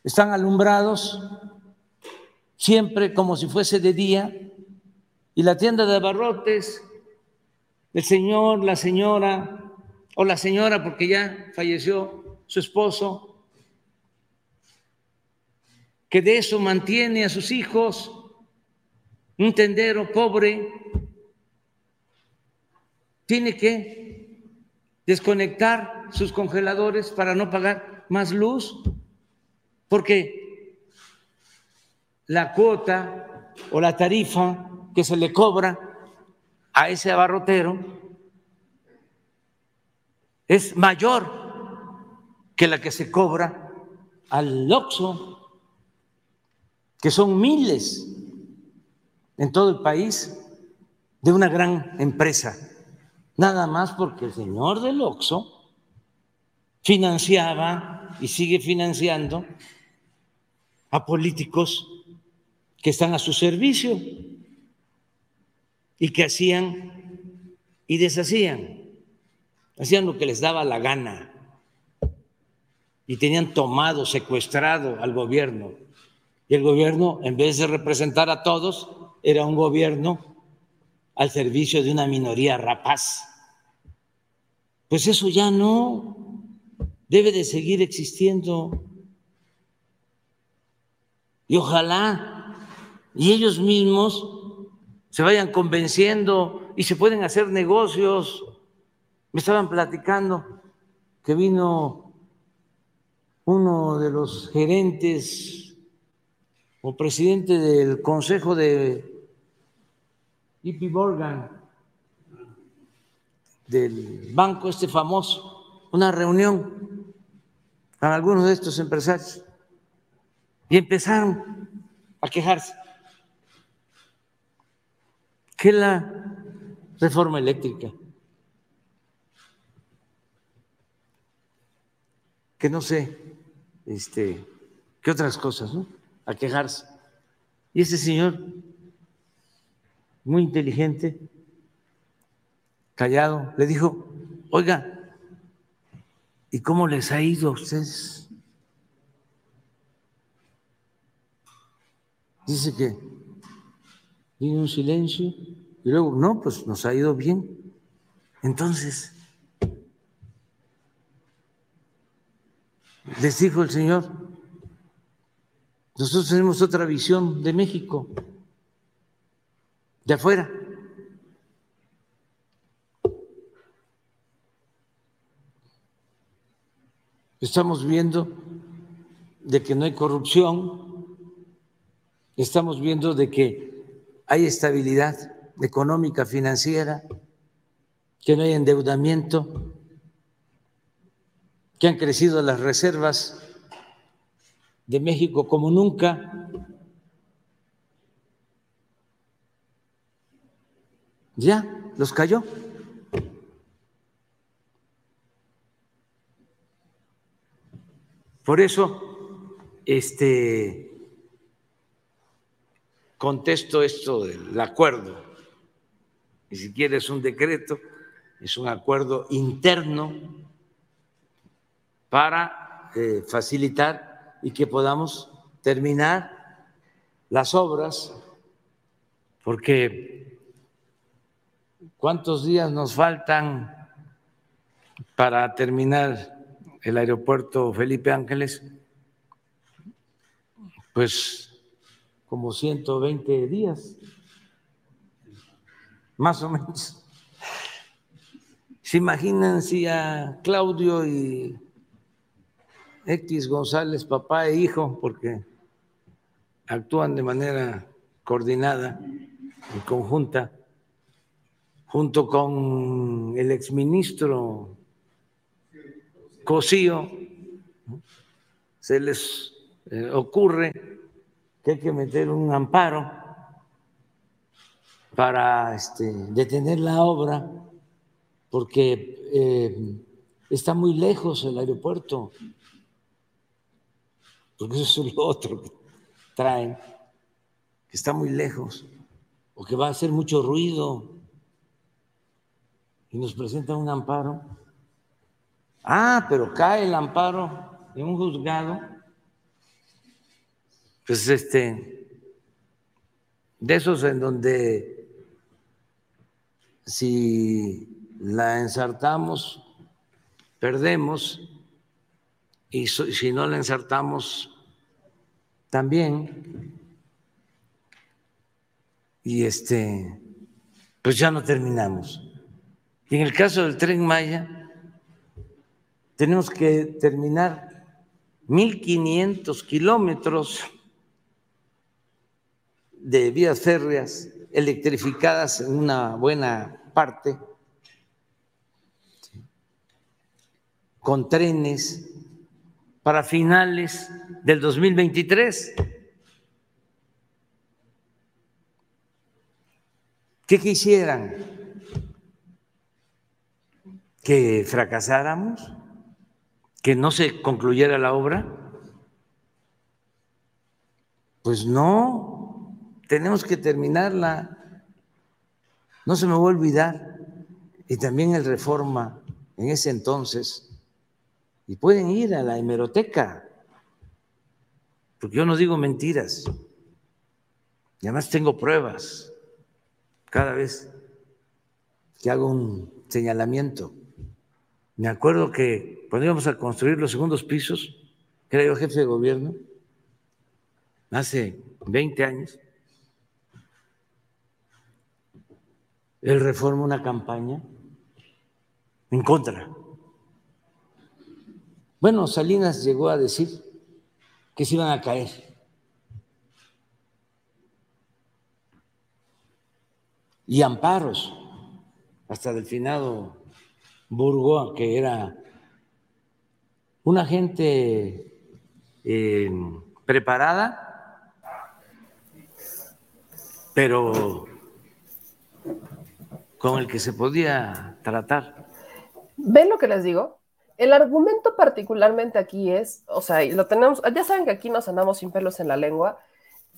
están alumbrados siempre como si fuese de día y la tienda de abarrotes el señor, la señora o la señora porque ya falleció su esposo, que de eso mantiene a sus hijos, un tendero pobre, tiene que desconectar sus congeladores para no pagar más luz, porque la cuota o la tarifa que se le cobra a ese abarrotero es mayor que la que se cobra al Oxxo, que son miles en todo el país de una gran empresa, nada más porque el señor del Oxxo financiaba y sigue financiando a políticos que están a su servicio y que hacían y deshacían, hacían lo que les daba la gana y tenían tomado, secuestrado al gobierno. Y el gobierno, en vez de representar a todos, era un gobierno al servicio de una minoría rapaz. Pues eso ya no debe de seguir existiendo. Y ojalá, y ellos mismos se vayan convenciendo y se pueden hacer negocios. Me estaban platicando que vino uno de los gerentes o presidente del consejo de JP Morgan, del banco este famoso, una reunión con algunos de estos empresarios y empezaron a quejarse que la reforma eléctrica, que no sé, este, qué otras cosas, ¿no? A quejarse. Y ese señor, muy inteligente, callado, le dijo, oiga, ¿y cómo les ha ido a ustedes? Dice que y un silencio, y luego, no, pues nos ha ido bien. Entonces, les dijo el Señor, nosotros tenemos otra visión de México, de afuera. Estamos viendo de que no hay corrupción, estamos viendo de que hay estabilidad económica, financiera, que no hay endeudamiento, que han crecido las reservas de México como nunca. Ya, los cayó. Por eso, este, contesto esto del acuerdo. Ni siquiera es un decreto, es un acuerdo interno para eh, facilitar y que podamos terminar las obras, porque ¿cuántos días nos faltan para terminar el aeropuerto Felipe Ángeles? Pues como 120 días, más o menos. ¿Se imaginan si a Claudio y X González, papá e hijo, porque actúan de manera coordinada y conjunta, junto con el exministro Cosío, se les eh, ocurre que hay que meter un amparo para este, detener la obra, porque eh, está muy lejos el aeropuerto, porque eso es lo otro que traen, que está muy lejos, o que va a hacer mucho ruido, y nos presentan un amparo Ah, pero cae el amparo en un juzgado. Pues este, de esos en donde si la ensartamos, perdemos, y si no la ensartamos, también. Y este, pues ya no terminamos. Y en el caso del tren Maya, tenemos que terminar 1.500 kilómetros de vías férreas electrificadas en una buena parte, con trenes para finales del 2023. ¿Qué quisieran? ¿Que fracasáramos? que no se concluyera la obra? Pues no, tenemos que terminarla. No se me va a olvidar. Y también el Reforma en ese entonces. Y pueden ir a la hemeroteca, porque yo no digo mentiras. Y además tengo pruebas cada vez que hago un señalamiento. Me acuerdo que cuando íbamos a construir los segundos pisos, era yo jefe de gobierno, hace 20 años, él reforma una campaña en contra. Bueno, Salinas llegó a decir que se iban a caer. Y amparos, hasta del finado Burgo, que era una gente eh, preparada, pero con el que se podía tratar. ¿Ven lo que les digo? El argumento particularmente aquí es, o sea, lo tenemos, ya saben que aquí nos andamos sin pelos en la lengua.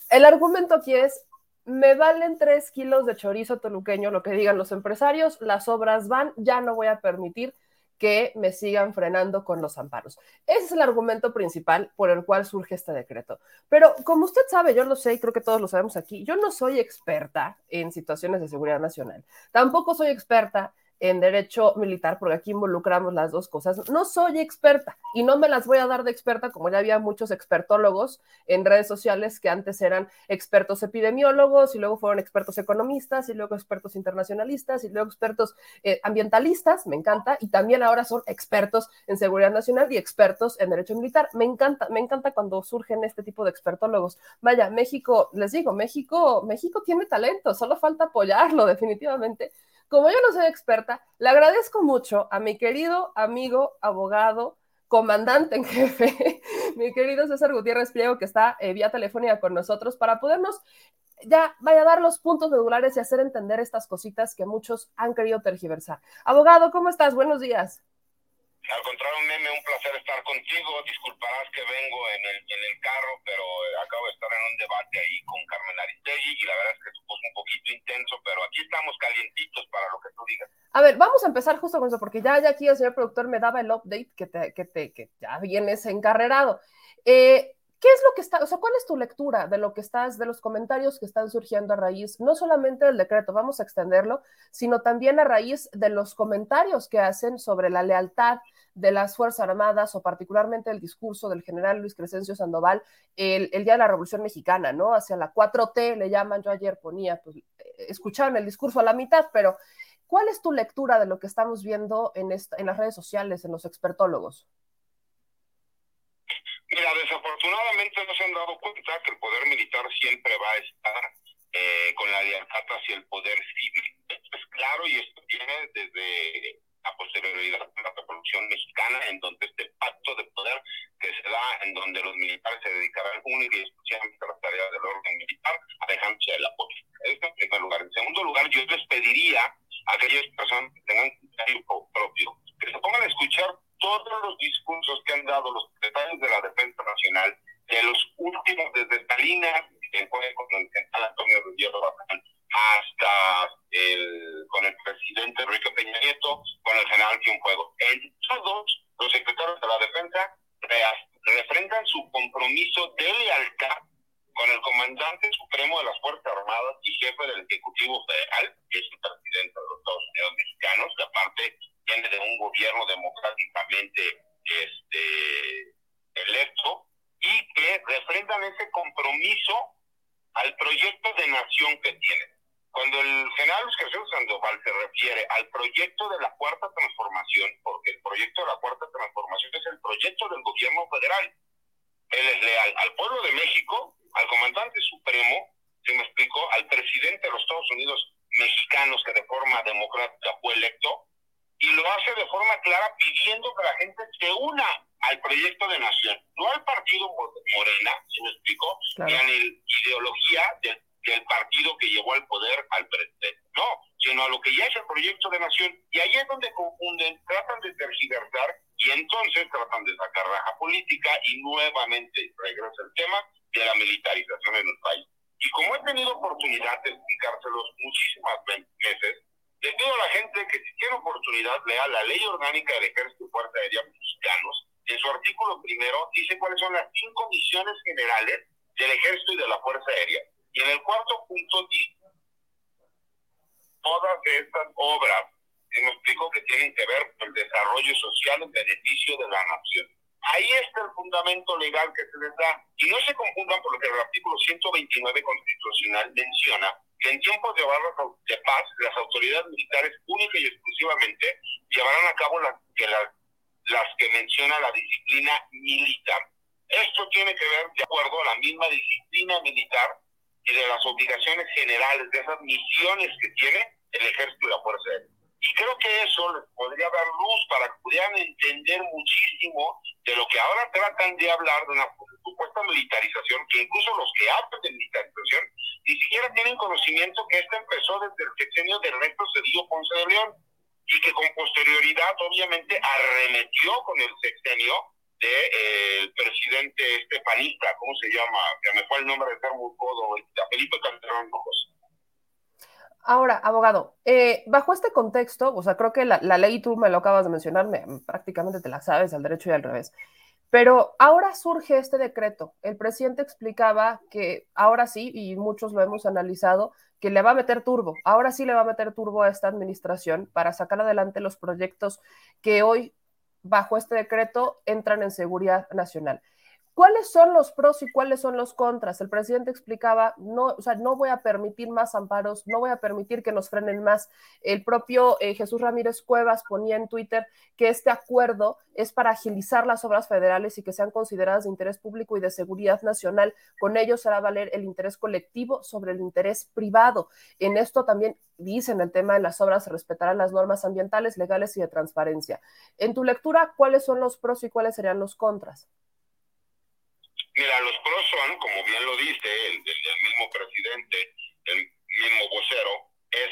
El argumento aquí es, me valen tres kilos de chorizo toluqueño, lo que digan los empresarios, las obras van, ya no voy a permitir que me sigan frenando con los amparos. Ese es el argumento principal por el cual surge este decreto. Pero como usted sabe, yo lo sé y creo que todos lo sabemos aquí, yo no soy experta en situaciones de seguridad nacional. Tampoco soy experta en derecho militar, porque aquí involucramos las dos cosas. No soy experta y no me las voy a dar de experta, como ya había muchos expertólogos en redes sociales que antes eran expertos epidemiólogos y luego fueron expertos economistas y luego expertos internacionalistas y luego expertos eh, ambientalistas, me encanta, y también ahora son expertos en seguridad nacional y expertos en derecho militar. Me encanta, me encanta cuando surgen este tipo de expertólogos. Vaya, México, les digo, México, México tiene talento, solo falta apoyarlo definitivamente como yo no soy experta, le agradezco mucho a mi querido amigo abogado, comandante en jefe, mi querido César Gutiérrez Pliego, que está eh, vía telefónica con nosotros para podernos ya vaya a dar los puntos medulares y hacer entender estas cositas que muchos han querido tergiversar. Abogado, ¿cómo estás? Buenos días. Al contrario, Meme, un placer estar contigo. Disculparás que vengo en el, en el carro, pero acabo de estar en un debate ahí con Carmen Aristegui y la verdad es que es un poquito intenso, pero aquí estamos calientitos para lo que tú digas. A ver, vamos a empezar justo con eso, porque ya, ya aquí el señor productor me daba el update que, te, que, te, que ya vienes encarrerado. Eh, ¿Qué es lo que está, o sea, cuál es tu lectura de lo que estás, de los comentarios que están surgiendo a raíz, no solamente del decreto, vamos a extenderlo, sino también a raíz de los comentarios que hacen sobre la lealtad de las Fuerzas Armadas o particularmente el discurso del general Luis Crescencio Sandoval el, día de la Revolución Mexicana, ¿no? Hacia la 4T le llaman, yo ayer ponía, pues escucharon el discurso a la mitad, pero ¿cuál es tu lectura de lo que estamos viendo en, esta, en las redes sociales, en los expertólogos? Mira, desafortunadamente no se han dado cuenta que el poder militar siempre va a estar eh, con la lealtad hacia el poder civil. Esto es claro y esto viene desde la posterioridad de la Revolución Mexicana, en donde este pacto de poder que se da, en donde los militares se dedicarán única y exclusivamente a las tareas del orden militar, alejándose de la política. Esto en primer lugar. En segundo lugar, yo les pediría a aquellas personas que tengan criterio propio que se pongan a escuchar todos los discursos que han dado los secretarios de la Defensa Nacional, de los últimos, desde Salinas, que fue con el general Antonio Ruggiero hasta el, con el presidente Enrique Peña Nieto, con el general Cienfuegos. En todos los secretarios de la Defensa refrendan su compromiso de lealtad con el comandante supremo de las Fuerzas Armadas y jefe del Ejecutivo Federal, que es el presidente de los Estados Unidos mexicanos, que aparte viene de un gobierno democráticamente este, electo, y que refrendan ese compromiso al proyecto de nación que tiene. Cuando el general Jesús Sandoval se refiere al proyecto de la cuarta transformación, porque el proyecto de la cuarta transformación es el proyecto del gobierno federal, él es leal al pueblo de México, al comandante supremo, se me explicó, al presidente de los Estados Unidos mexicanos que de forma democrática fue electo, y lo hace de forma clara pidiendo que la gente se una al proyecto de nación, no al partido Morena, se me explicó, ni a la ideología del, partido que llevó al poder al presidente, no, sino a lo que ya es el proyecto de nación, y ahí es donde confunden, tratan de tergiversar y entonces tratan de sacar raja política y nuevamente regresa el tema de la militarización en el país. Y como he tenido oportunidad de explicárselos muchísimas veces, le pido a la gente que si tiene oportunidad lea la ley orgánica del Ejército y Fuerza Aérea Mexicanos. En su artículo primero dice cuáles son las cinco misiones generales del Ejército y de la Fuerza Aérea. Y en el cuarto punto todas estas obras, y me explico que tienen que ver con el desarrollo social en beneficio de la nación. Ahí está el fundamento legal que se les da. Y no se confundan por lo que el artículo 129 constitucional menciona en tiempos de, de paz, las autoridades militares única y exclusivamente llevarán a cabo las que, las, las que menciona la disciplina militar. Esto tiene que ver de acuerdo a la misma disciplina militar y de las obligaciones generales, de esas misiones que tiene el ejército y la fuerza aérea. Y creo que eso les podría dar luz para que pudieran entender muchísimo de lo que ahora tratan de hablar de una supuesta militarización, que incluso los que hablan de militarización ni siquiera tienen conocimiento que esto empezó desde el sexenio de Ernesto Cedillo Ponce de León y que con posterioridad obviamente arremetió con el sexenio de, eh, presidente estefanista, ¿cómo se llama? Que me fue el nombre de muy codo, Felipe Calderón Rojos. Ahora, abogado, eh, bajo este contexto, o sea, creo que la, ley, tú me lo acabas de mencionar, prácticamente te la sabes al derecho y al revés, pero ahora surge este decreto. El presidente explicaba que ahora sí, y muchos lo hemos analizado, que le va a meter turbo, ahora sí le va a meter turbo a esta administración para sacar adelante los proyectos que hoy, bajo este decreto, entran en seguridad nacional. ¿Cuáles son los pros y cuáles son los contras? El presidente explicaba, no, o sea, no voy a permitir más amparos, no voy a permitir que nos frenen más. El propio eh, Jesús Ramírez Cuevas ponía en Twitter que este acuerdo es para agilizar las obras federales y que sean consideradas de interés público y de seguridad nacional. Con ello será valer el interés colectivo sobre el interés privado. En esto también dicen el tema de las obras se respetarán las normas ambientales, legales y de transparencia. En tu lectura, ¿cuáles son los pros y cuáles serían los contras? Mira, los pros son, como bien lo dice el, mismo presidente, el mismo vocero, es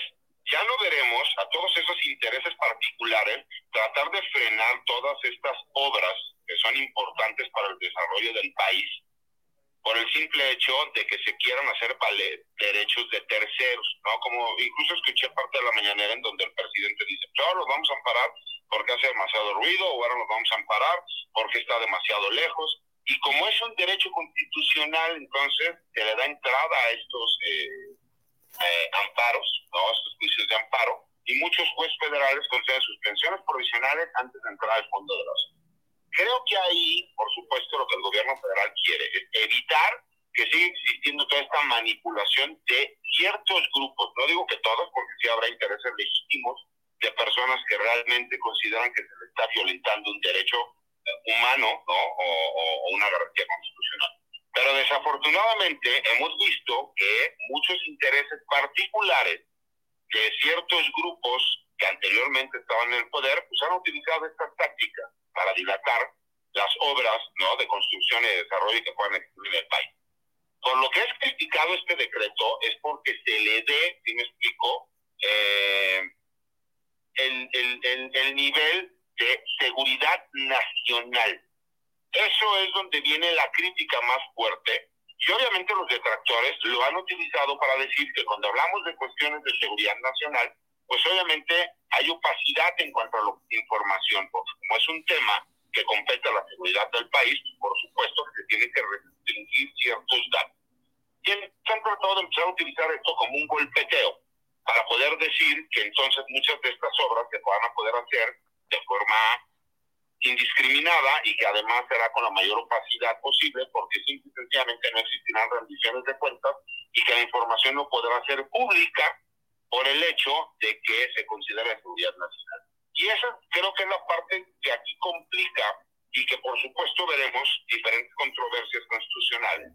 ya no veremos a todos esos intereses particulares tratar de frenar todas estas obras que son importantes para el desarrollo del país por el simple hecho de que se quieran hacer derechos de terceros, ¿no? Como incluso escuché parte de la mañanera en donde el presidente dice, ahora los vamos a amparar porque hace demasiado ruido, o ahora los vamos a amparar porque está demasiado lejos. Y como es un derecho constitucional, entonces se le da entrada a estos eh, eh, amparos, ¿no? estos juicios de amparo, y muchos jueces federales conceden suspensiones provisionales antes de entrar al fondo de los. Creo que ahí, por supuesto, lo que el gobierno federal quiere es evitar que siga existiendo toda esta manipulación de ciertos grupos. No digo que todos, porque sí habrá intereses legítimos de personas que realmente consideran que se les está violentando un derecho humano ¿no? o, una garantía constitucional. Pero desafortunadamente hemos visto que muchos intereses particulares de ciertos grupos que anteriormente estaban en el poder, pues han utilizado estas tácticas para dilatar las obras ¿no? de construcción y de desarrollo que puedan existir en el país. Por lo que es criticado este decreto es porque se le dé, si me explico, eh, el, el, el, el nivel seguridad nacional. Eso es donde viene la crítica más fuerte. Y obviamente los detractores lo han utilizado para decir que cuando hablamos de cuestiones de seguridad nacional, pues obviamente hay opacidad en cuanto a la información, porque como es un tema que compete a la seguridad del país, por supuesto que se tiene que restringir ciertos datos. Y han tratado de empezar a utilizar esto como un golpeteo para poder decir que entonces muchas de estas obras se van a poder hacer de forma indiscriminada y que además será con la mayor opacidad posible porque simple y sencillamente no existirán rendiciones de cuentas y que la información no podrá ser pública por el hecho de que se considera seguridad nacional. Y esa creo que es la parte que aquí complica y que por supuesto veremos diferentes controversias constitucionales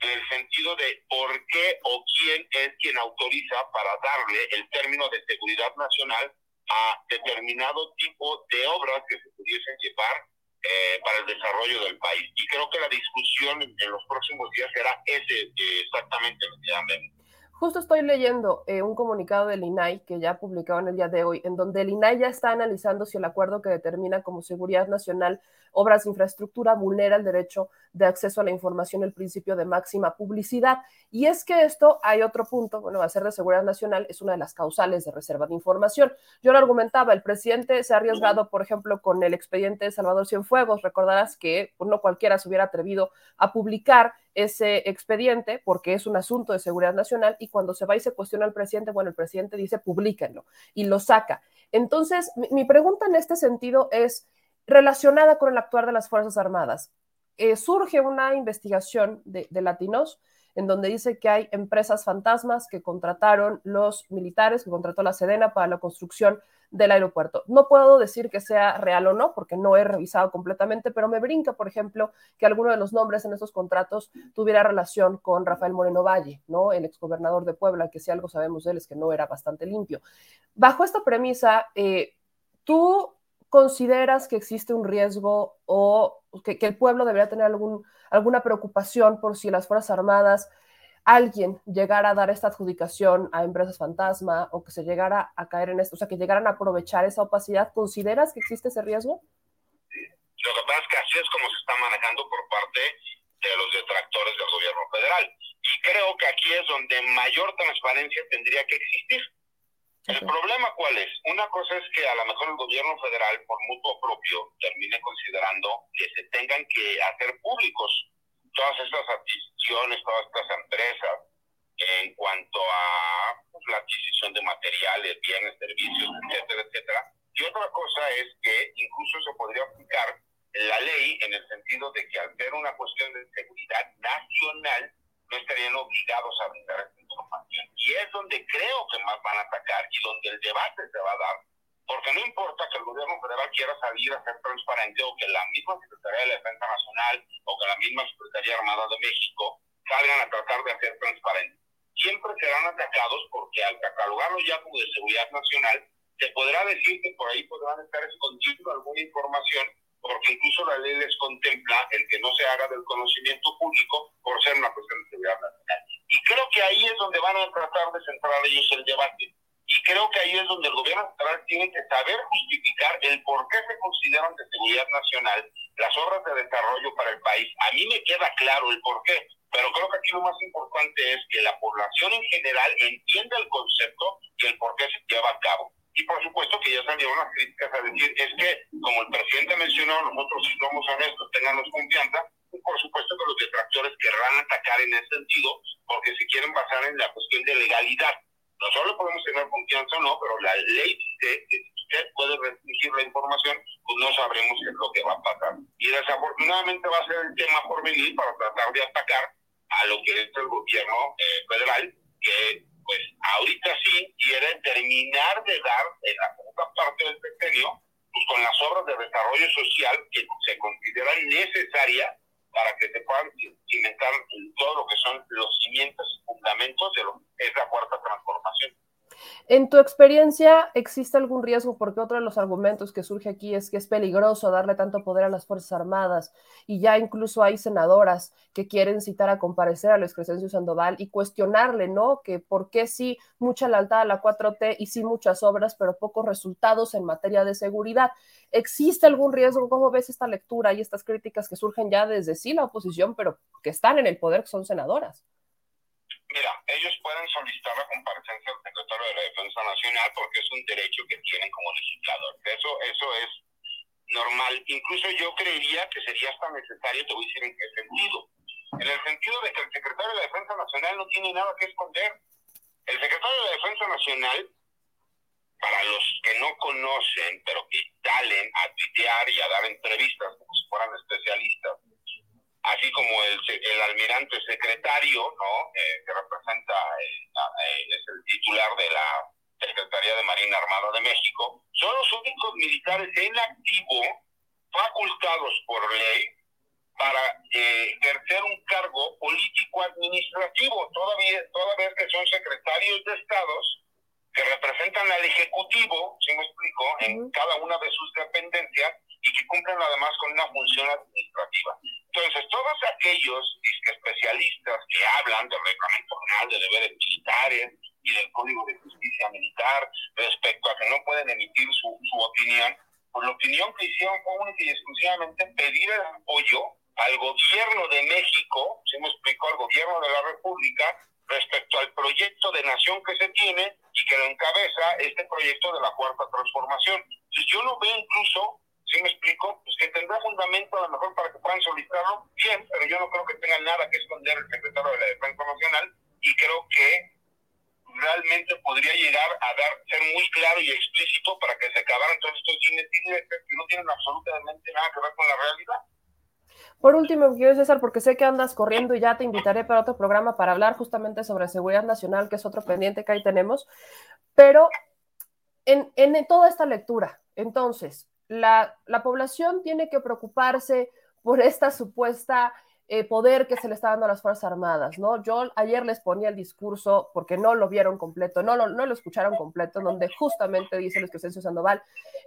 en el sentido de por qué o quién es quien autoriza para darle el término de seguridad nacional a determinado tipo de obras que se pudiesen llevar eh, para el desarrollo del país. Y creo que la discusión en, los próximos días será ese eh, exactamente lo que Justo estoy leyendo eh, un comunicado del INAI que ya publicado en el día de hoy, en donde el INAI ya está analizando si el acuerdo que determina como seguridad nacional obras de infraestructura vulnera el derecho de acceso a la información, el principio de máxima publicidad. Y es que esto, hay otro punto, bueno, ser de seguridad nacional, es una de las causales de reserva de información. Yo lo argumentaba, el presidente se ha arriesgado, por ejemplo, con el expediente de Salvador Cienfuegos. Recordarás que pues, no cualquiera se hubiera atrevido a publicar ese expediente porque es un asunto de seguridad nacional y cuando se va y se cuestiona al presidente, bueno, el presidente dice publíquenlo y lo saca. Entonces, mi pregunta en este sentido es relacionada con el actuar de las Fuerzas Armadas. Eh, surge una investigación de, Latinos en donde dice que hay empresas fantasmas que contrataron los militares, que contrató la Sedena para la construcción del aeropuerto. No puedo decir que sea real o no, porque no he revisado completamente, pero me brinca, por ejemplo, que alguno de los nombres en estos contratos tuviera relación con Rafael Moreno Valle, ¿no? El exgobernador de Puebla, que si algo sabemos de él es que no era bastante limpio. Bajo esta premisa, eh, tú consideras que existe un riesgo o que, el pueblo debería tener algún, alguna preocupación por si las Fuerzas Armadas, alguien llegara a dar esta adjudicación a empresas fantasma o que se llegara a caer en esto, o sea, que llegaran a aprovechar esa opacidad, ¿consideras que existe ese riesgo? Lo que pasa es que así es como se está manejando por parte de los detractores del gobierno federal. Y creo que aquí es donde mayor transparencia tendría que existir el problema cuál es? Una cosa es que a lo mejor el gobierno federal, por mutuo propio, termine considerando que se tengan que hacer públicos todas estas adquisiciones, todas estas empresas, en cuanto a pues, la adquisición de materiales, bienes, servicios, etcétera, etcétera. Y otra cosa es que incluso se podría aplicar la ley en el sentido de que al ser una cuestión de Nacional no estarían obligados a brindar. Y es donde creo que más van a atacar y donde el debate se va a dar. Porque no importa que el gobierno federal quiera salir a ser transparente o que la misma Secretaría de Defensa Nacional o que la misma Secretaría Armada de México salgan a tratar de hacer transparente. Siempre serán atacados porque al catalogarlos ya como de seguridad nacional, se podrá decir que por ahí podrán estar escondiendo alguna información porque incluso la ley les contempla el que no se haga del conocimiento público por ser una cuestión de seguridad nacional. Y creo que ahí es donde van a tratar de centrar ellos el debate. Y creo que ahí es donde el gobierno central tiene que saber justificar el por qué se consideran de seguridad nacional las obras de desarrollo para el país. A mí me queda claro el por qué, pero creo que aquí lo más importante es que la población en general entienda el concepto y el por qué se lleva a cabo. Y por supuesto que ya salieron las críticas a decir, es que, como el presidente mencionó, nosotros si somos honestos, tenganos confianza, y por supuesto que los detractores querrán atacar en ese sentido, porque se quieren basar en la cuestión de legalidad. Nosotros podemos tener confianza o no, pero la ley dice que si usted puede restringir la información, pues no sabremos qué es lo que va a pasar. Y desafortunadamente va a ser el tema por venir para tratar de atacar a lo que es el gobierno eh, federal, que pues ahorita sí quiere terminar de dar en la segunda parte del sexenio, pues con las obras de desarrollo social que se consideran necesarias para que se puedan cimentar todo lo que son los cimientos y fundamentos de lo que es la cuarta transformación. En tu experiencia, ¿existe algún riesgo? Porque otro de los argumentos que surge aquí es que es peligroso darle tanto poder a las Fuerzas Armadas y ya incluso hay senadoras que quieren citar a comparecer a Luis Crescencio Sandoval y cuestionarle, ¿no? Que por qué sí mucha lealtad a la 4T y sí muchas obras, pero pocos resultados en materia de seguridad. ¿Existe algún riesgo? ¿Cómo ves esta lectura y estas críticas que surgen ya desde sí la oposición, pero que están en el poder, que son senadoras? Mira, ellos pueden solicitar la comparecencia de la Defensa Nacional porque es un derecho que tienen como legislador. Eso, eso es normal. Incluso yo creería que sería hasta necesario, te voy a decir en qué sentido. En el sentido de que el secretario de la Defensa Nacional no tiene nada que esconder. El secretario de la Defensa Nacional, para los que no conocen, pero que salen a tuitear y a dar entrevistas como si fueran especialistas, así como el, el almirante secretario, ¿no? Eh, que representa, eh, eh, es el titular de la Secretaría de Marina Armada de México, son los únicos militares en activo facultados por ley para ejercer un cargo político-administrativo, todavía, toda vez que son secretarios de estados que representan al Ejecutivo, si me explico, en cada una de sus dependencias y que cumplen además con una función administrativa. Entonces, todos aquellos especialistas que hablan del reglamento general de deberes militares y del Código de Justicia Militar respecto a que no pueden emitir su, su opinión, pues la opinión que hicieron fue única y exclusivamente pedir el apoyo al gobierno de México, se me explicó, al gobierno de la República, respecto al proyecto de nación que se tiene y que lo encabeza este proyecto de la cuarta transformación. Yo lo veo incluso ¿Sí me explico? Pues que tendrá fundamento a lo mejor para que puedan solicitarlo, bien, pero yo no creo que tenga nada que esconder el secretario de la Defensa Nacional y creo que realmente podría llegar a dar, ser muy claro y explícito para que se acabaran todos estos cines que no tienen absolutamente nada que ver con la realidad. Por último, quiero César, porque sé que andas corriendo y ya te invitaré para otro programa para hablar justamente sobre seguridad nacional, que es otro pendiente que ahí tenemos, pero en, en toda esta lectura, entonces, la, población tiene que preocuparse por esta supuesta eh, poder que se le está dando a las Fuerzas Armadas, ¿no? Yo ayer les ponía el discurso, porque no lo vieron completo, no lo, no lo escucharon completo, donde justamente dice Luis Crescencio Sandoval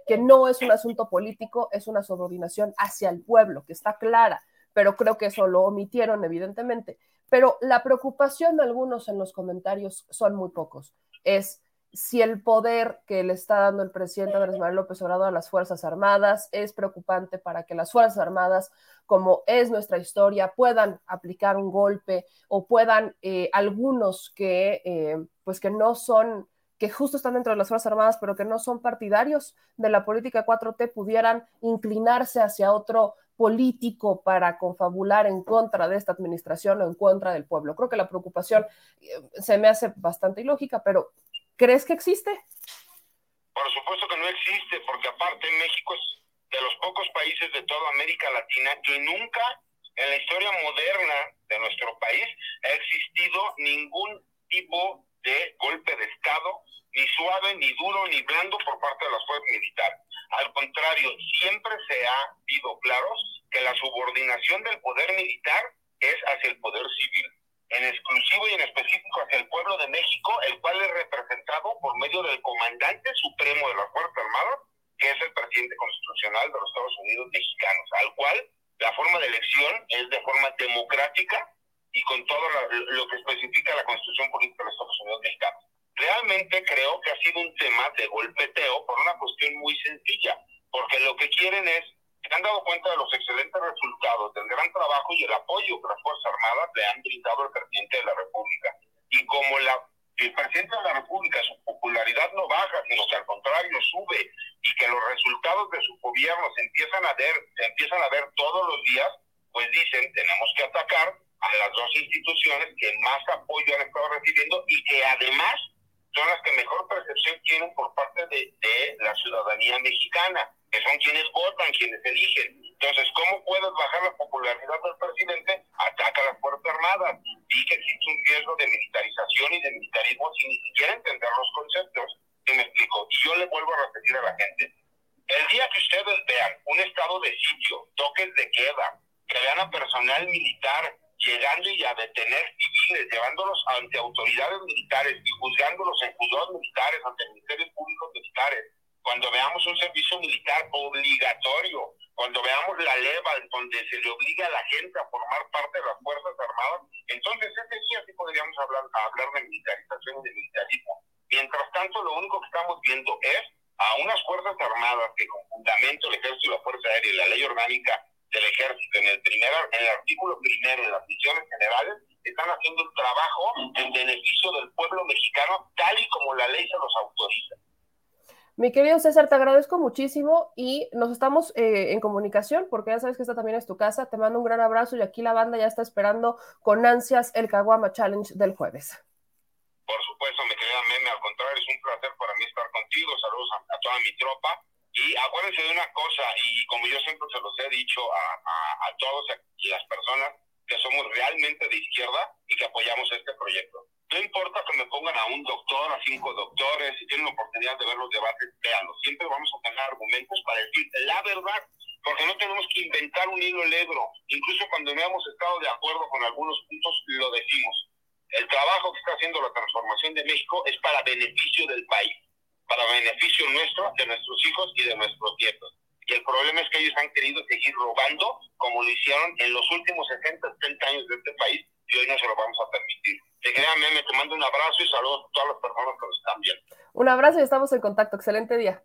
que no es un asunto político, es una subordinación hacia el pueblo, que está clara, pero creo que eso lo omitieron evidentemente. Pero la preocupación de algunos en los comentarios son muy pocos. Es si el poder que le está dando el presidente Andrés Manuel López Obrador a las Fuerzas Armadas es preocupante para que las Fuerzas Armadas, como es nuestra historia, puedan aplicar un golpe o puedan eh, algunos que, eh, pues que no son, que justo están dentro de las Fuerzas Armadas, pero que no son partidarios de la política 4T, pudieran inclinarse hacia otro político para confabular en contra de esta administración o en contra del pueblo. Creo que la preocupación eh, se me hace bastante ilógica, pero ¿Crees que existe? Por supuesto que no existe, porque aparte México es de los pocos países de toda América Latina que nunca en la historia moderna de nuestro país ha existido ningún tipo de golpe de Estado, ni suave, ni duro, ni blando por parte de las fuerzas militares. Al contrario, siempre se ha sido claros que la subordinación del poder militar es hacia el poder civil, en exclusivo y en específico hacia el pueblo de México, el cual es representado por medio del comandante supremo de las Fuerzas Armadas, que es el presidente constitucional de los Estados Unidos mexicanos, al cual la forma de elección es de forma democrática y con todo lo que especifica la Constitución Política de los Estados Unidos mexicanos. Realmente creo que ha sido un tema de golpeteo por una cuestión muy sencilla, porque lo que quieren es, se han dado cuenta de los excelentes resultados, del gran trabajo y el apoyo que las Fuerzas Armadas le han brindado al presidente de la República. Y como la el presidente de la República, su popularidad no baja, sino que al contrario sube y que los resultados de su gobierno se empiezan a ver, se empiezan a ver todos los días, pues dicen, tenemos que atacar a las dos instituciones que más apoyo han estado recibiendo y que además son las que mejor percepción tienen por parte de, de la ciudadanía mexicana, que son quienes votan, quienes eligen. Entonces, ¿cómo puedes bajar la popularidad del presidente? Ataca a las Fuerzas Armadas. Y que existe un riesgo de militarización y de militarismo sin ni siquiera entender los conceptos. ¿Sí me explico? Y yo le vuelvo a repetir a la gente. El día que ustedes vean un estado de sitio, toques de queda, que vean a personal militar llegando y a detener civiles, llevándolos ante autoridades militares y juzgándolos en juzgados militares, ante ministerios públicos militares, cuando veamos un servicio militar obligatorio, cuando veamos la leva donde se le obliga a la gente a formar parte de las Fuerzas Armadas, entonces ese día sí podríamos hablar, de militarización y de militarismo. Mientras tanto, lo único que estamos viendo es a unas Fuerzas Armadas que con fundamento el Ejército y la Fuerza Aérea y la Ley Orgánica del Ejército en el, primer, artículo primero de las misiones generales están haciendo el trabajo en beneficio del pueblo mexicano tal y como la ley se los autoriza. Mi querido César, te agradezco muchísimo y nos estamos eh, en comunicación porque ya sabes que esta también es tu casa. Te mando un gran abrazo y aquí la banda ya está esperando con ansias el Caguama Challenge del jueves. Por supuesto, mi querida Meme, al contrario, es un placer para mí estar contigo. Saludos a, toda mi tropa. Y acuérdense de una cosa, y como yo siempre se los he dicho a, a, a todas las personas que somos realmente de izquierda y que apoyamos este proyecto no importa que me pongan a un doctor, a cinco doctores, si tienen la oportunidad de ver los debates, véanlos. Siempre vamos a tener argumentos para decir la verdad, porque no tenemos que inventar un hilo negro. Incluso cuando no hemos estado de acuerdo con algunos puntos, lo decimos. El trabajo que está haciendo la transformación de México es para beneficio del país, para beneficio nuestro, de nuestros hijos y de nuestros nietos. Y el problema es que ellos han querido seguir robando como lo hicieron en los últimos 60, 70 años de este país y hoy no se lo vamos a permitir. Te te mando un abrazo y saludos a todas las personas que nos están viendo. Un abrazo y estamos en contacto. Excelente día.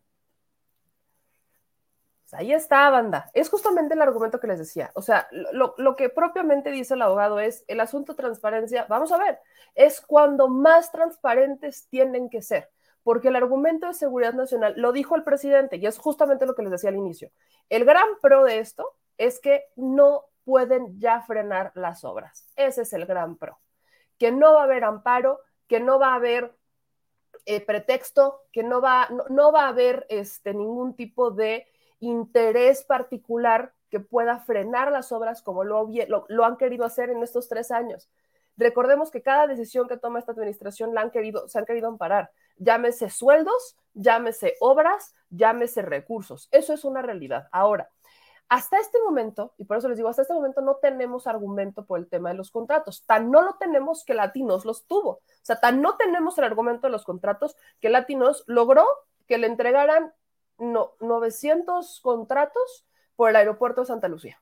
Pues ahí está, banda. Es justamente el argumento que les decía. O sea, lo, lo, que propiamente dice el abogado es el asunto de transparencia. Vamos a ver, es cuando más transparentes tienen que ser. Porque el argumento de seguridad nacional lo dijo el presidente y es justamente lo que les decía al inicio. El gran pro de esto es que no pueden ya frenar las obras. Ese es el gran pro que no va a haber amparo, que no va a haber eh, pretexto, que no va, no, va a haber este, ningún tipo de interés particular que pueda frenar las obras como lo, lo, han querido hacer en estos tres años. Recordemos que cada decisión que toma esta administración la han querido, se han querido amparar. Llámese sueldos, llámese obras, llámese recursos. Eso es una realidad. Ahora, hasta este momento, y por eso les digo, hasta este momento no tenemos argumento por el tema de los contratos. Tan no lo tenemos que Latinos los tuvo. O sea, tan no tenemos el argumento de los contratos que Latinos logró que le entregaran no, 900 contratos por el aeropuerto de Santa Lucía.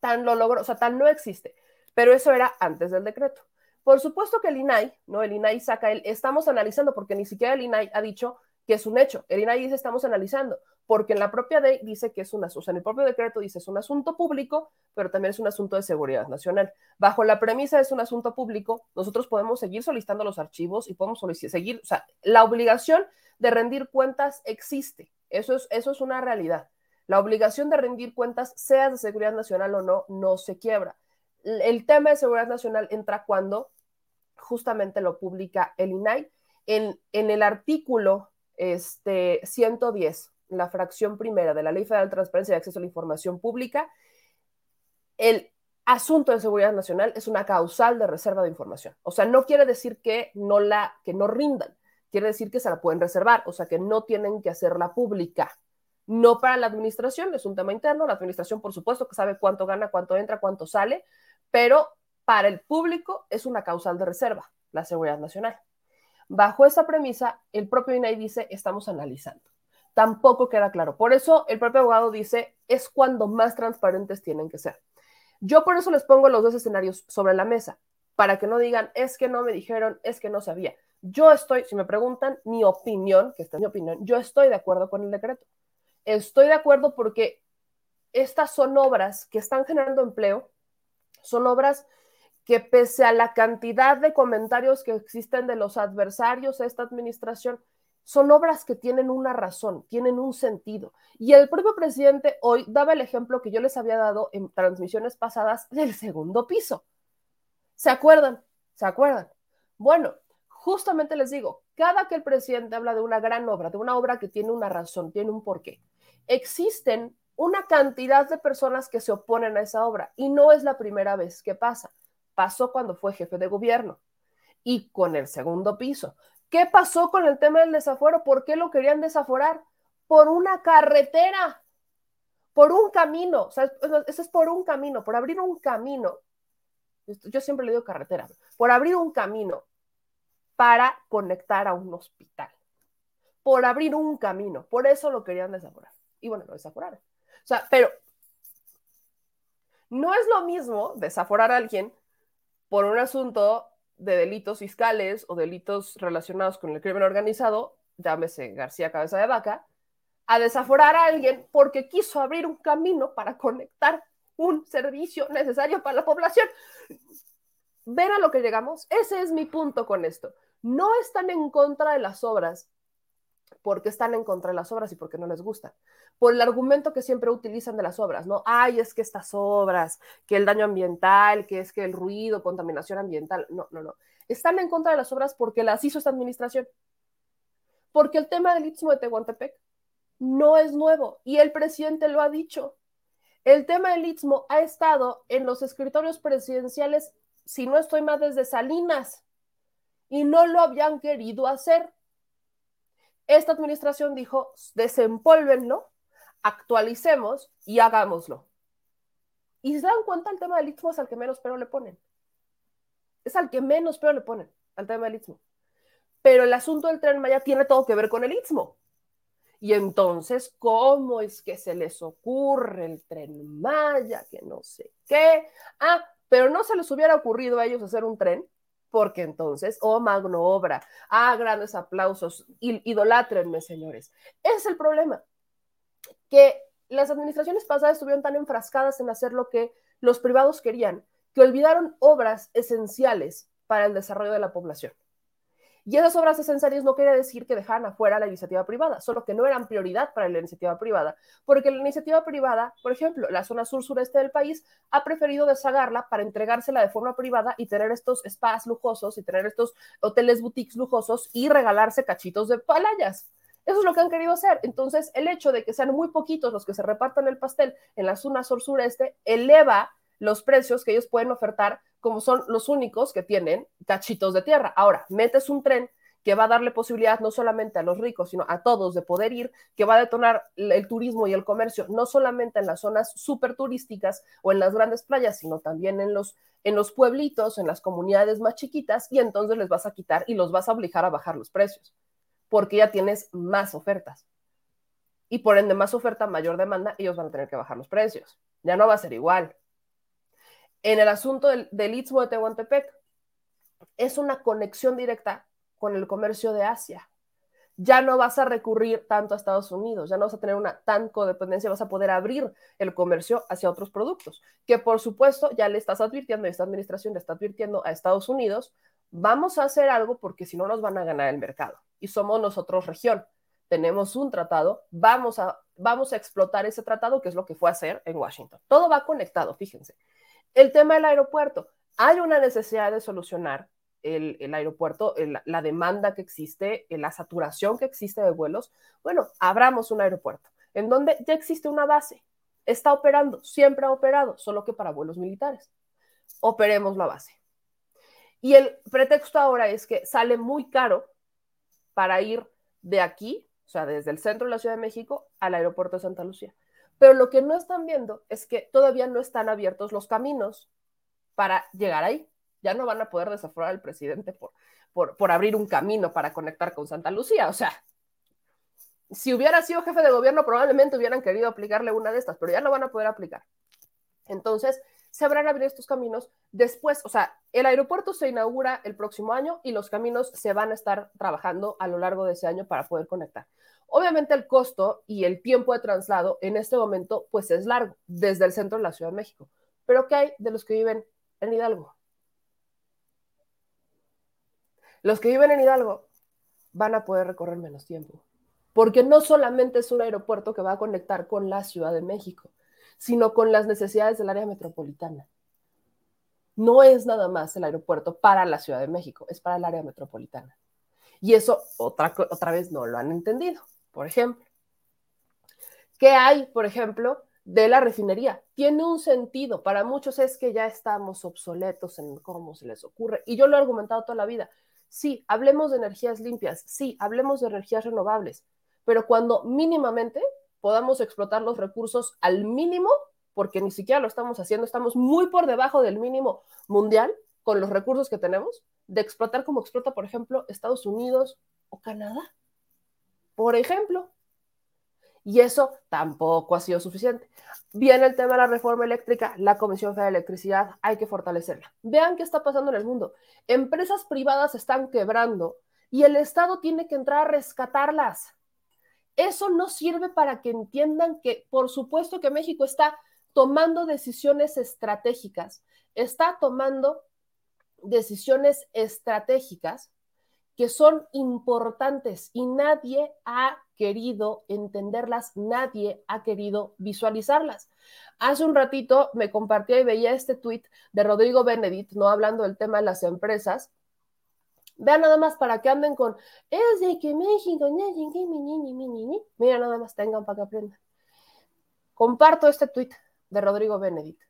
Tan lo logró, o sea, tan no existe. Pero eso era antes del decreto. Por supuesto que el INAI, ¿no? El INAI saca el, estamos analizando, porque ni siquiera el INAI ha dicho que es un hecho. El INAI dice estamos analizando porque en la propia ley dice que es un asunto, sea, en el propio decreto dice es un asunto público, pero también es un asunto de seguridad nacional. Bajo la premisa es un asunto público, nosotros podemos seguir solicitando los archivos y podemos seguir, o sea, la obligación de rendir cuentas existe, eso es, eso es una realidad. La obligación de rendir cuentas, sea de seguridad nacional o no, no se quiebra. El tema de seguridad nacional entra cuando justamente lo publica el INAI en, en el artículo este, 110 la fracción primera de la Ley Federal de Transparencia y Acceso a la Información Pública, el asunto de seguridad nacional es una causal de reserva de información. O sea, no quiere decir que no la que no rindan, quiere decir que se la pueden reservar, o sea, que no tienen que hacerla pública. No para la administración, es un tema interno, la administración por supuesto que sabe cuánto gana, cuánto entra, cuánto sale, pero para el público es una causal de reserva, la seguridad nacional. Bajo esa premisa, el propio INAI dice, estamos analizando. Tampoco queda claro. Por eso el propio abogado dice, es cuando más transparentes tienen que ser. Yo por eso les pongo los dos escenarios sobre la mesa, para que no digan, es que no me dijeron, es que no sabía. Yo estoy, si me preguntan mi opinión, que esta es mi opinión, yo estoy de acuerdo con el decreto. Estoy de acuerdo porque estas son obras que están generando empleo, son obras que pese a la cantidad de comentarios que existen de los adversarios a esta administración, son obras que tienen una razón, tienen un sentido. Y el propio presidente hoy daba el ejemplo que yo les había dado en transmisiones pasadas del segundo piso. ¿Se acuerdan? ¿Se acuerdan? Bueno, justamente les digo, cada que el presidente habla de una gran obra, de una obra que tiene una razón, tiene un porqué, existen una cantidad de personas que se oponen a esa obra y no es la primera vez que pasa. Pasó cuando fue jefe de gobierno y con el segundo piso. ¿Qué pasó con el tema del desafuero? ¿Por qué lo querían desaforar? Por una carretera, por un camino. O sea, eso es por un camino, por abrir un camino. Yo siempre le digo carretera, por abrir un camino para conectar a un hospital. Por abrir un camino. Por eso lo querían desaforar. Y bueno, lo desaforaron. O sea, pero no es lo mismo desaforar a alguien por un asunto de delitos fiscales o delitos relacionados con el crimen organizado, llámese García Cabeza de Vaca, a desaforar a alguien porque quiso abrir un camino para conectar un servicio necesario para la población. ¿Ven a lo que llegamos? Ese es mi punto con esto. No están en contra de las obras porque están en contra de las obras y porque no les gustan. Por el argumento que siempre utilizan de las obras, ¿no? Ay, es que estas obras, que el daño ambiental, que es que el ruido, contaminación ambiental. No, no, no. Están en contra de las obras porque las hizo esta administración. Porque el tema del Istmo de Tehuantepec no es nuevo y el presidente lo ha dicho. El tema del Istmo ha estado en los escritorios presidenciales, si no estoy mal, desde Salinas y no lo habían querido hacer esta administración dijo, desempólvenlo, actualicemos y hagámoslo. Y se dan cuenta, el tema del istmo es al que menos pero le ponen. Es al que menos pero le ponen, al tema del istmo. Pero el asunto del tren Maya tiene todo que ver con el istmo. Y entonces, ¿cómo es que se les ocurre el tren Maya? Que no sé qué. Ah, pero no se les hubiera ocurrido a ellos hacer un tren porque entonces, oh magno obra, ah, grandes aplausos, idolátrenme, señores. Ese es el problema, que las administraciones pasadas estuvieron tan enfrascadas en hacer lo que los privados querían, que olvidaron obras esenciales para el desarrollo de la población. Y esas obras esenciales no quiere decir que dejaran afuera la iniciativa privada, solo que no eran prioridad para la iniciativa privada, porque la iniciativa privada, por ejemplo, la zona sur-sureste del país, ha preferido deshagarla para entregársela de forma privada y tener estos spas lujosos y tener estos hoteles boutiques lujosos y regalarse cachitos de palayas. Eso es lo que han querido hacer. Entonces, el hecho de que sean muy poquitos los que se repartan el pastel en la zona sur-sureste eleva los precios que ellos pueden ofertar como son los únicos que tienen cachitos de tierra. Ahora, metes un tren que va a darle posibilidad no solamente a los ricos, sino a todos de poder ir, que va a detonar el turismo y el comercio, no solamente en las zonas súper turísticas o en las grandes playas, sino también en los, en los pueblitos, en las comunidades más chiquitas, y entonces les vas a quitar y los vas a obligar a bajar los precios, porque ya tienes más ofertas. Y por ende, más oferta, mayor demanda, ellos van a tener que bajar los precios. Ya no va a ser igual en el asunto del, Istmo de Tehuantepec, es una conexión directa con el comercio de Asia. Ya no vas a recurrir tanto a Estados Unidos, ya no vas a tener una tan codependencia, vas a poder abrir el comercio hacia otros productos, que por supuesto ya le estás advirtiendo, esta administración le está advirtiendo a Estados Unidos, vamos a hacer algo porque si no nos van a ganar el mercado. Y somos nosotros región, tenemos un tratado, vamos a, vamos a explotar ese tratado, que es lo que fue a hacer en Washington. Todo va conectado, fíjense. El tema del aeropuerto. Hay una necesidad de solucionar el, aeropuerto, la demanda que existe, la saturación que existe de vuelos. Bueno, abramos un aeropuerto en donde ya existe una base. está operando, siempre ha operado, solo que para vuelos militares. Operemos la base. Y el pretexto ahora es que sale muy caro para ir de aquí, o sea, desde el centro de la Ciudad de México al aeropuerto de Santa Lucía. Pero lo que no están viendo es que todavía no están abiertos los caminos para llegar ahí. Ya no van a poder desaforar al presidente por, por, abrir un camino para conectar con Santa Lucía. O sea, si hubiera sido jefe de gobierno, probablemente hubieran querido aplicarle una de estas, pero ya no van a poder aplicar. Entonces, se habrán estos caminos después, o sea, el aeropuerto se inaugura el próximo año y los caminos se van a estar trabajando a lo largo de ese año para poder conectar. Obviamente el costo y el tiempo de traslado en este momento pues es largo desde el centro de la Ciudad de México. Pero ¿qué hay de los que viven en Hidalgo? Los que viven en Hidalgo van a poder recorrer menos tiempo porque no solamente es un aeropuerto que va a conectar con la Ciudad de México, sino con las necesidades del área metropolitana. No es nada más el aeropuerto para la Ciudad de México, es para el área metropolitana. Y eso otra, otra vez no lo han entendido. Por ejemplo, ¿qué hay, por ejemplo, de la refinería? Tiene un sentido. Para muchos es que ya estamos obsoletos en cómo se les ocurre. Y yo lo he argumentado toda la vida. Sí, hablemos de energías limpias. Sí, hablemos de energías renovables pero cuando mínimamente podamos explotar los recursos al mínimo, porque ni siquiera lo estamos haciendo, estamos muy por debajo del mínimo mundial con los recursos que tenemos, de explotar como explota, por ejemplo, Estados Unidos o Canadá. Por ejemplo. Y eso tampoco ha sido suficiente. Viene el tema de la reforma eléctrica, la Comisión Federal de Electricidad, hay que fortalecerla. Vean qué está pasando en el mundo. Empresas privadas están quebrando y el Estado tiene que entrar a rescatarlas eso no sirve para que entiendan que, por supuesto, que México está tomando decisiones estratégicas, está tomando decisiones estratégicas que son importantes y nadie ha querido entenderlas, nadie ha querido visualizarlas. Hace un ratito me compartía y veía este tuit de Rodrigo Benedict, no hablando del tema de las empresas, Vean nada más para que anden con, es de que México, mira nada más, tengan para que aprendan. Comparto este tuit de Rodrigo Benedict.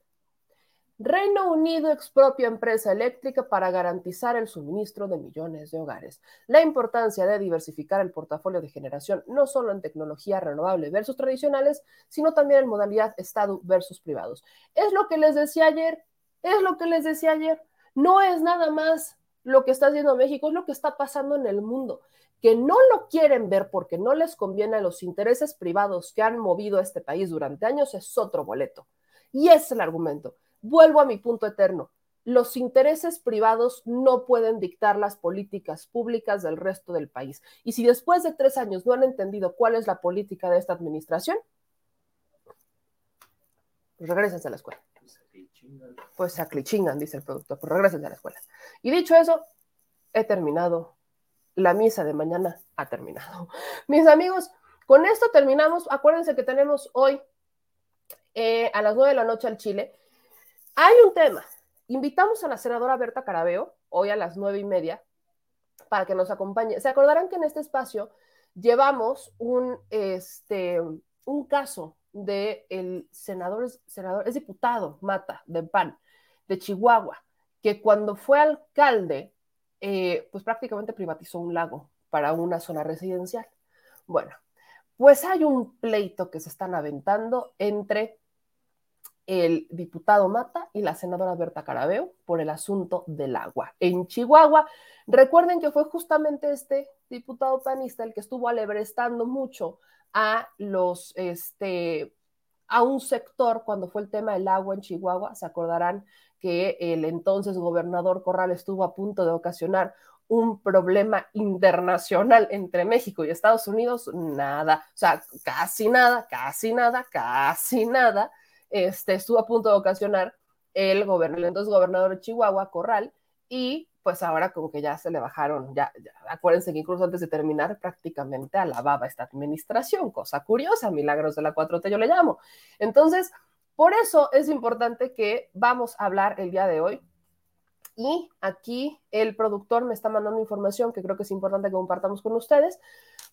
Reino Unido expropia empresa eléctrica para garantizar el suministro de millones de hogares. La importancia de diversificar el portafolio de generación, no solo en tecnología renovable versus tradicionales, sino también en modalidad Estado versus privados. Es lo que les decía ayer, es lo que les decía ayer. No es nada más lo que está haciendo México, es lo que está pasando en el mundo, que no lo quieren ver porque no les conviene a los intereses privados que han movido a este país durante años, es otro boleto. Y es el argumento. Vuelvo a mi punto eterno. Los intereses privados no pueden dictar las políticas públicas del resto del país. Y si después de tres años no han entendido cuál es la política de esta administración, pues regresense a la escuela pues se aclichingan, dice el productor, pues regresen a la escuela. Y dicho eso, he terminado. La misa de mañana ha terminado. Mis amigos, con esto terminamos. Acuérdense que tenemos hoy eh, a las nueve de la noche al Chile. Hay un tema. Invitamos a la senadora Berta Carabeo, hoy a las nueve y media, para que nos acompañe. Se acordarán que en este espacio llevamos un, este, un caso del el senador, senador, es diputado, Mata, de PAN, de Chihuahua, que cuando fue alcalde, eh, pues prácticamente privatizó un lago para una zona residencial. Bueno, pues hay un pleito que se están aventando entre el diputado Mata y la senadora Berta Carabeo por el asunto del agua. En Chihuahua, recuerden que fue justamente este diputado panista el que estuvo alebrestando mucho a los, este, a un sector cuando fue el tema del agua en Chihuahua. Se acordarán que el entonces gobernador Corral estuvo a punto de ocasionar un problema internacional entre México y Estados Unidos, nada, o sea, casi nada, casi nada, casi nada, este, estuvo a punto de ocasionar el, el entonces gobernador de Chihuahua, Corral, y pues ahora como que ya se le bajaron, ya, acuérdense que incluso antes de terminar prácticamente alababa esta administración, cosa curiosa, milagros de la 4T yo le llamo. Entonces, por eso es importante que vamos a hablar el día de hoy. Y aquí el productor me está mandando información que creo que es importante que compartamos con ustedes,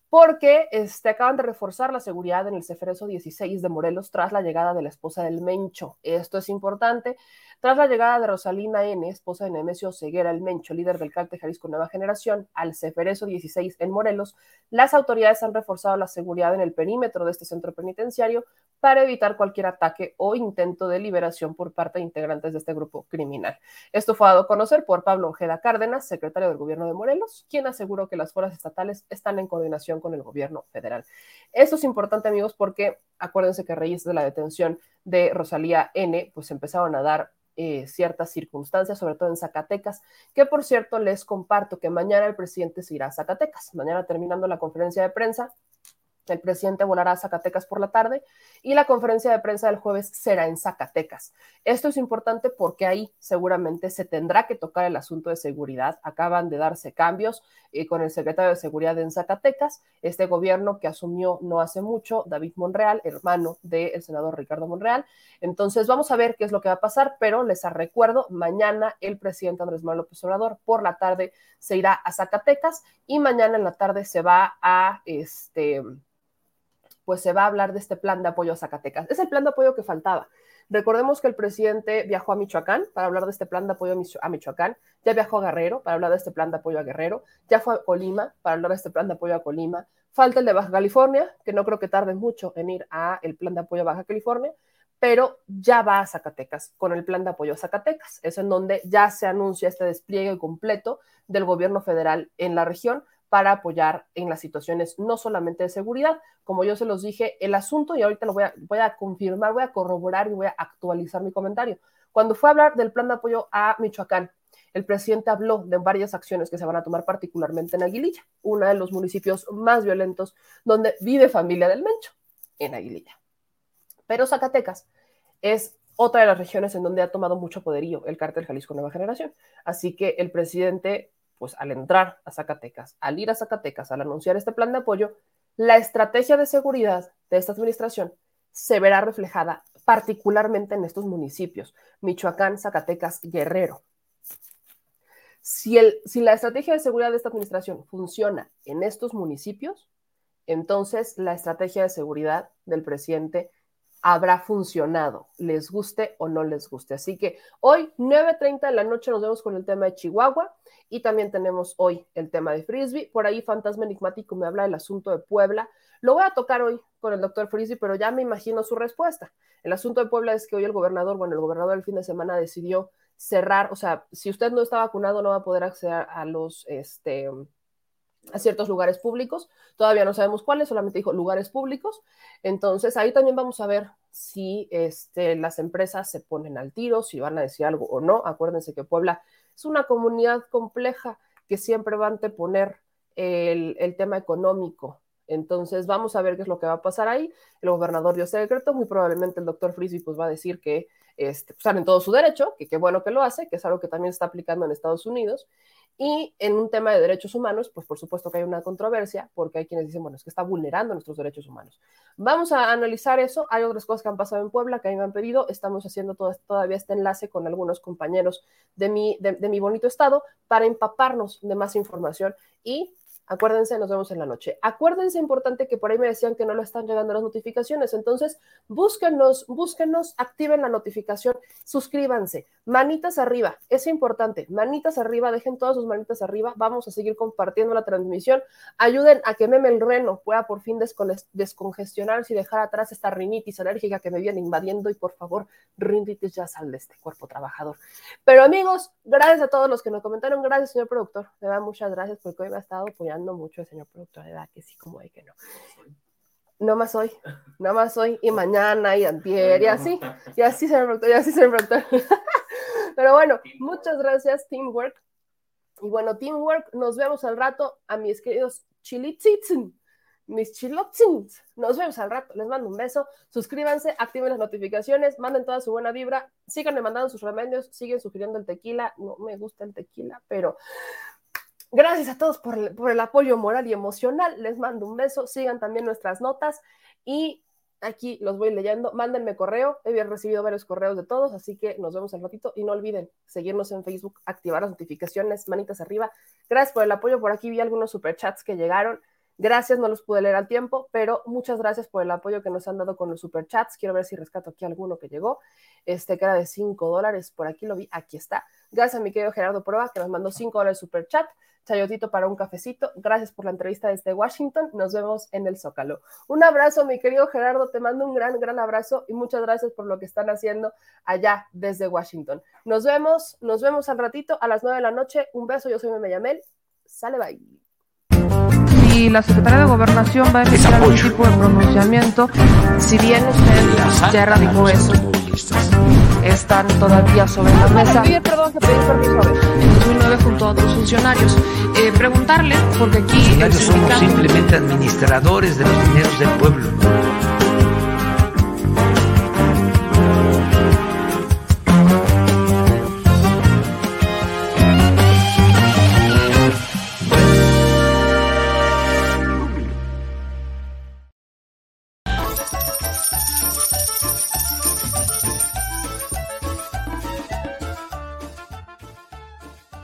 porque este, acaban de reforzar la seguridad en el Ceferezo 16 de Morelos tras la llegada de la esposa del Mencho. Esto es importante. Tras la llegada de Rosalina N., esposa de Nemesio Ceguera el Mencho, líder del cártel Jalisco Nueva Generación, al Ceferezo 16 en Morelos, las autoridades han reforzado la seguridad en el perímetro de este centro penitenciario para evitar cualquier ataque o intento de liberación por parte de integrantes de este grupo criminal. Esto fue dado a conocer por Pablo Ojeda Cárdenas, secretario del gobierno de Morelos, quien aseguró que las fuerzas estatales están en coordinación con el gobierno federal. Esto es importante, amigos, porque acuérdense que a raíz de la detención de Rosalía N., pues empezaron a dar eh, ciertas circunstancias, sobre todo en Zacatecas, que por cierto les comparto que mañana el presidente se irá a Zacatecas. Mañana terminando la conferencia de prensa, el presidente volará a Zacatecas por la tarde y la conferencia de prensa del jueves será en Zacatecas. Esto es importante porque ahí seguramente se tendrá que tocar el asunto de seguridad. Acaban de darse cambios eh, con el secretario de Seguridad en Zacatecas, este gobierno que asumió no hace mucho, David Monreal, hermano del senador Ricardo Monreal. Entonces vamos a ver qué es lo que va a pasar, pero les recuerdo, mañana el presidente Andrés Manuel López Obrador por la tarde se irá a Zacatecas y mañana en la tarde se va a este pues se va a hablar de este plan de apoyo a Zacatecas. Es el plan de apoyo que faltaba. Recordemos que el presidente viajó a Michoacán para hablar de este plan de apoyo a Michoacán, ya viajó a Guerrero para hablar de este plan de apoyo a Guerrero, ya fue a Colima para hablar de este plan de apoyo a Colima, falta el de Baja California, que no creo que tarde mucho en ir a el plan de apoyo a Baja California, pero ya va a Zacatecas con el plan de apoyo a Zacatecas. Es en donde ya se anuncia este despliegue completo del gobierno federal en la región para apoyar en las situaciones no solamente de seguridad, como yo se los dije, el asunto, y ahorita lo voy a, confirmar, voy a corroborar y voy a actualizar mi comentario. Cuando fue a hablar del plan de apoyo a Michoacán, el presidente habló de varias acciones que se van a tomar particularmente en Aguililla, uno de los municipios más violentos donde vive familia del Mencho, en Aguililla. Pero Zacatecas es otra de las regiones en donde ha tomado mucho poderío el cártel Jalisco Nueva Generación. Así que el presidente pues al entrar a Zacatecas, al ir a Zacatecas, al anunciar este plan de apoyo, la estrategia de seguridad de esta administración se verá reflejada particularmente en estos municipios, Michoacán, Zacatecas, Guerrero. Si, el, si la estrategia de seguridad de esta administración funciona en estos municipios, entonces la estrategia de seguridad del presidente habrá funcionado, les guste o no les guste. Así que hoy, 9.30 de la noche, nos vemos con el tema de Chihuahua y también tenemos hoy el tema de Frisbee. Por ahí, Fantasma Enigmático me habla del asunto de Puebla. Lo voy a tocar hoy con el doctor Frisbee, pero ya me imagino su respuesta. El asunto de Puebla es que hoy el gobernador, bueno, el gobernador el fin de semana decidió cerrar, o sea, si usted no está vacunado, no va a poder acceder a los, este, a ciertos lugares públicos. Todavía no sabemos cuáles, solamente dijo lugares públicos. Entonces ahí también vamos a ver si este, las empresas se ponen al tiro, si van a decir algo o no. Acuérdense que Puebla es una comunidad compleja que siempre va a anteponer el, el tema económico. Entonces vamos a ver qué es lo que va a pasar ahí. El gobernador dio ese decreto, muy probablemente el doctor Frisby pues va a decir que este, pues, están en todo su derecho, que qué bueno que lo hace, que es algo que también está aplicando en Estados Unidos, y en un tema de derechos humanos, pues por supuesto que hay una controversia, porque hay quienes dicen, bueno, es que está vulnerando nuestros derechos humanos. Vamos a analizar eso. Hay otras cosas que han pasado en Puebla que a mí me han pedido. Estamos haciendo todavía este enlace con algunos compañeros de mi, de mi bonito estado para empaparnos de más información y Acuérdense, nos vemos en la noche. Acuérdense, importante que por ahí me decían que no le están llegando las notificaciones. Entonces, búsquenos, búsquenos, activen la notificación, suscríbanse, manitas arriba, es importante, manitas arriba, dejen todas sus manitas arriba. Vamos a seguir compartiendo la transmisión. Ayuden a que Meme el Reno pueda por fin descongestionarse y dejar atrás esta rinitis alérgica que me viene invadiendo. Y por favor, rinitis ya sal de este cuerpo trabajador. Pero amigos, gracias a todos los que nos comentaron. Gracias, señor productor. De verdad, muchas gracias porque hoy me ha estado apoyando mucho el señor productor de edad, que sí, como de que no. No más hoy, no más hoy, y mañana, y antier, y así, y así, señor productor, y así, señor productor. Pero bueno, muchas gracias, Teamwork. Y bueno, Teamwork, nos vemos al rato a mis queridos chilitsitzen, mis chilotzins. Nos vemos al rato, les mando un beso. Suscríbanse, activen las notificaciones, manden toda su buena vibra, síganme mandando sus remedios, siguen sugiriendo el tequila. No me gusta el tequila, pero Gracias a todos por el, apoyo moral y emocional. Les mando un beso. Sigan también nuestras notas y aquí los voy leyendo. Mándenme correo. He recibido varios correos de todos, así que nos vemos al ratito. Y no olviden seguirnos en Facebook, activar las notificaciones, manitas arriba. Gracias por el apoyo. Por aquí vi algunos superchats que llegaron. Gracias, no los pude leer al tiempo, pero muchas gracias por el apoyo que nos han dado con los superchats. Quiero ver si rescato aquí alguno que llegó, este que era de 5 dólares, por aquí lo vi, aquí está. Gracias a mi querido Gerardo Prueba, que nos mandó 5 dólares superchat. Chayotito para un cafecito. Gracias por la entrevista desde Washington. Nos vemos en el Zócalo. Un abrazo, mi querido Gerardo. Te mando un gran, gran abrazo y muchas gracias por lo que están haciendo allá desde Washington. Nos vemos, nos vemos al ratito a las 9 de la noche. Un beso, yo soy Meme Yamel. Sale, bye. Si la Secretaría de Gobernación va a emitir algún tipo de pronunciamiento, si bien usted ya erradicó eso, están todavía sobre la mesa. perdón, que pedí permiso. En 2009 junto a otros funcionarios. Eh, preguntarle, porque aquí el Nosotros somos simplemente administradores de los dineros del pueblo.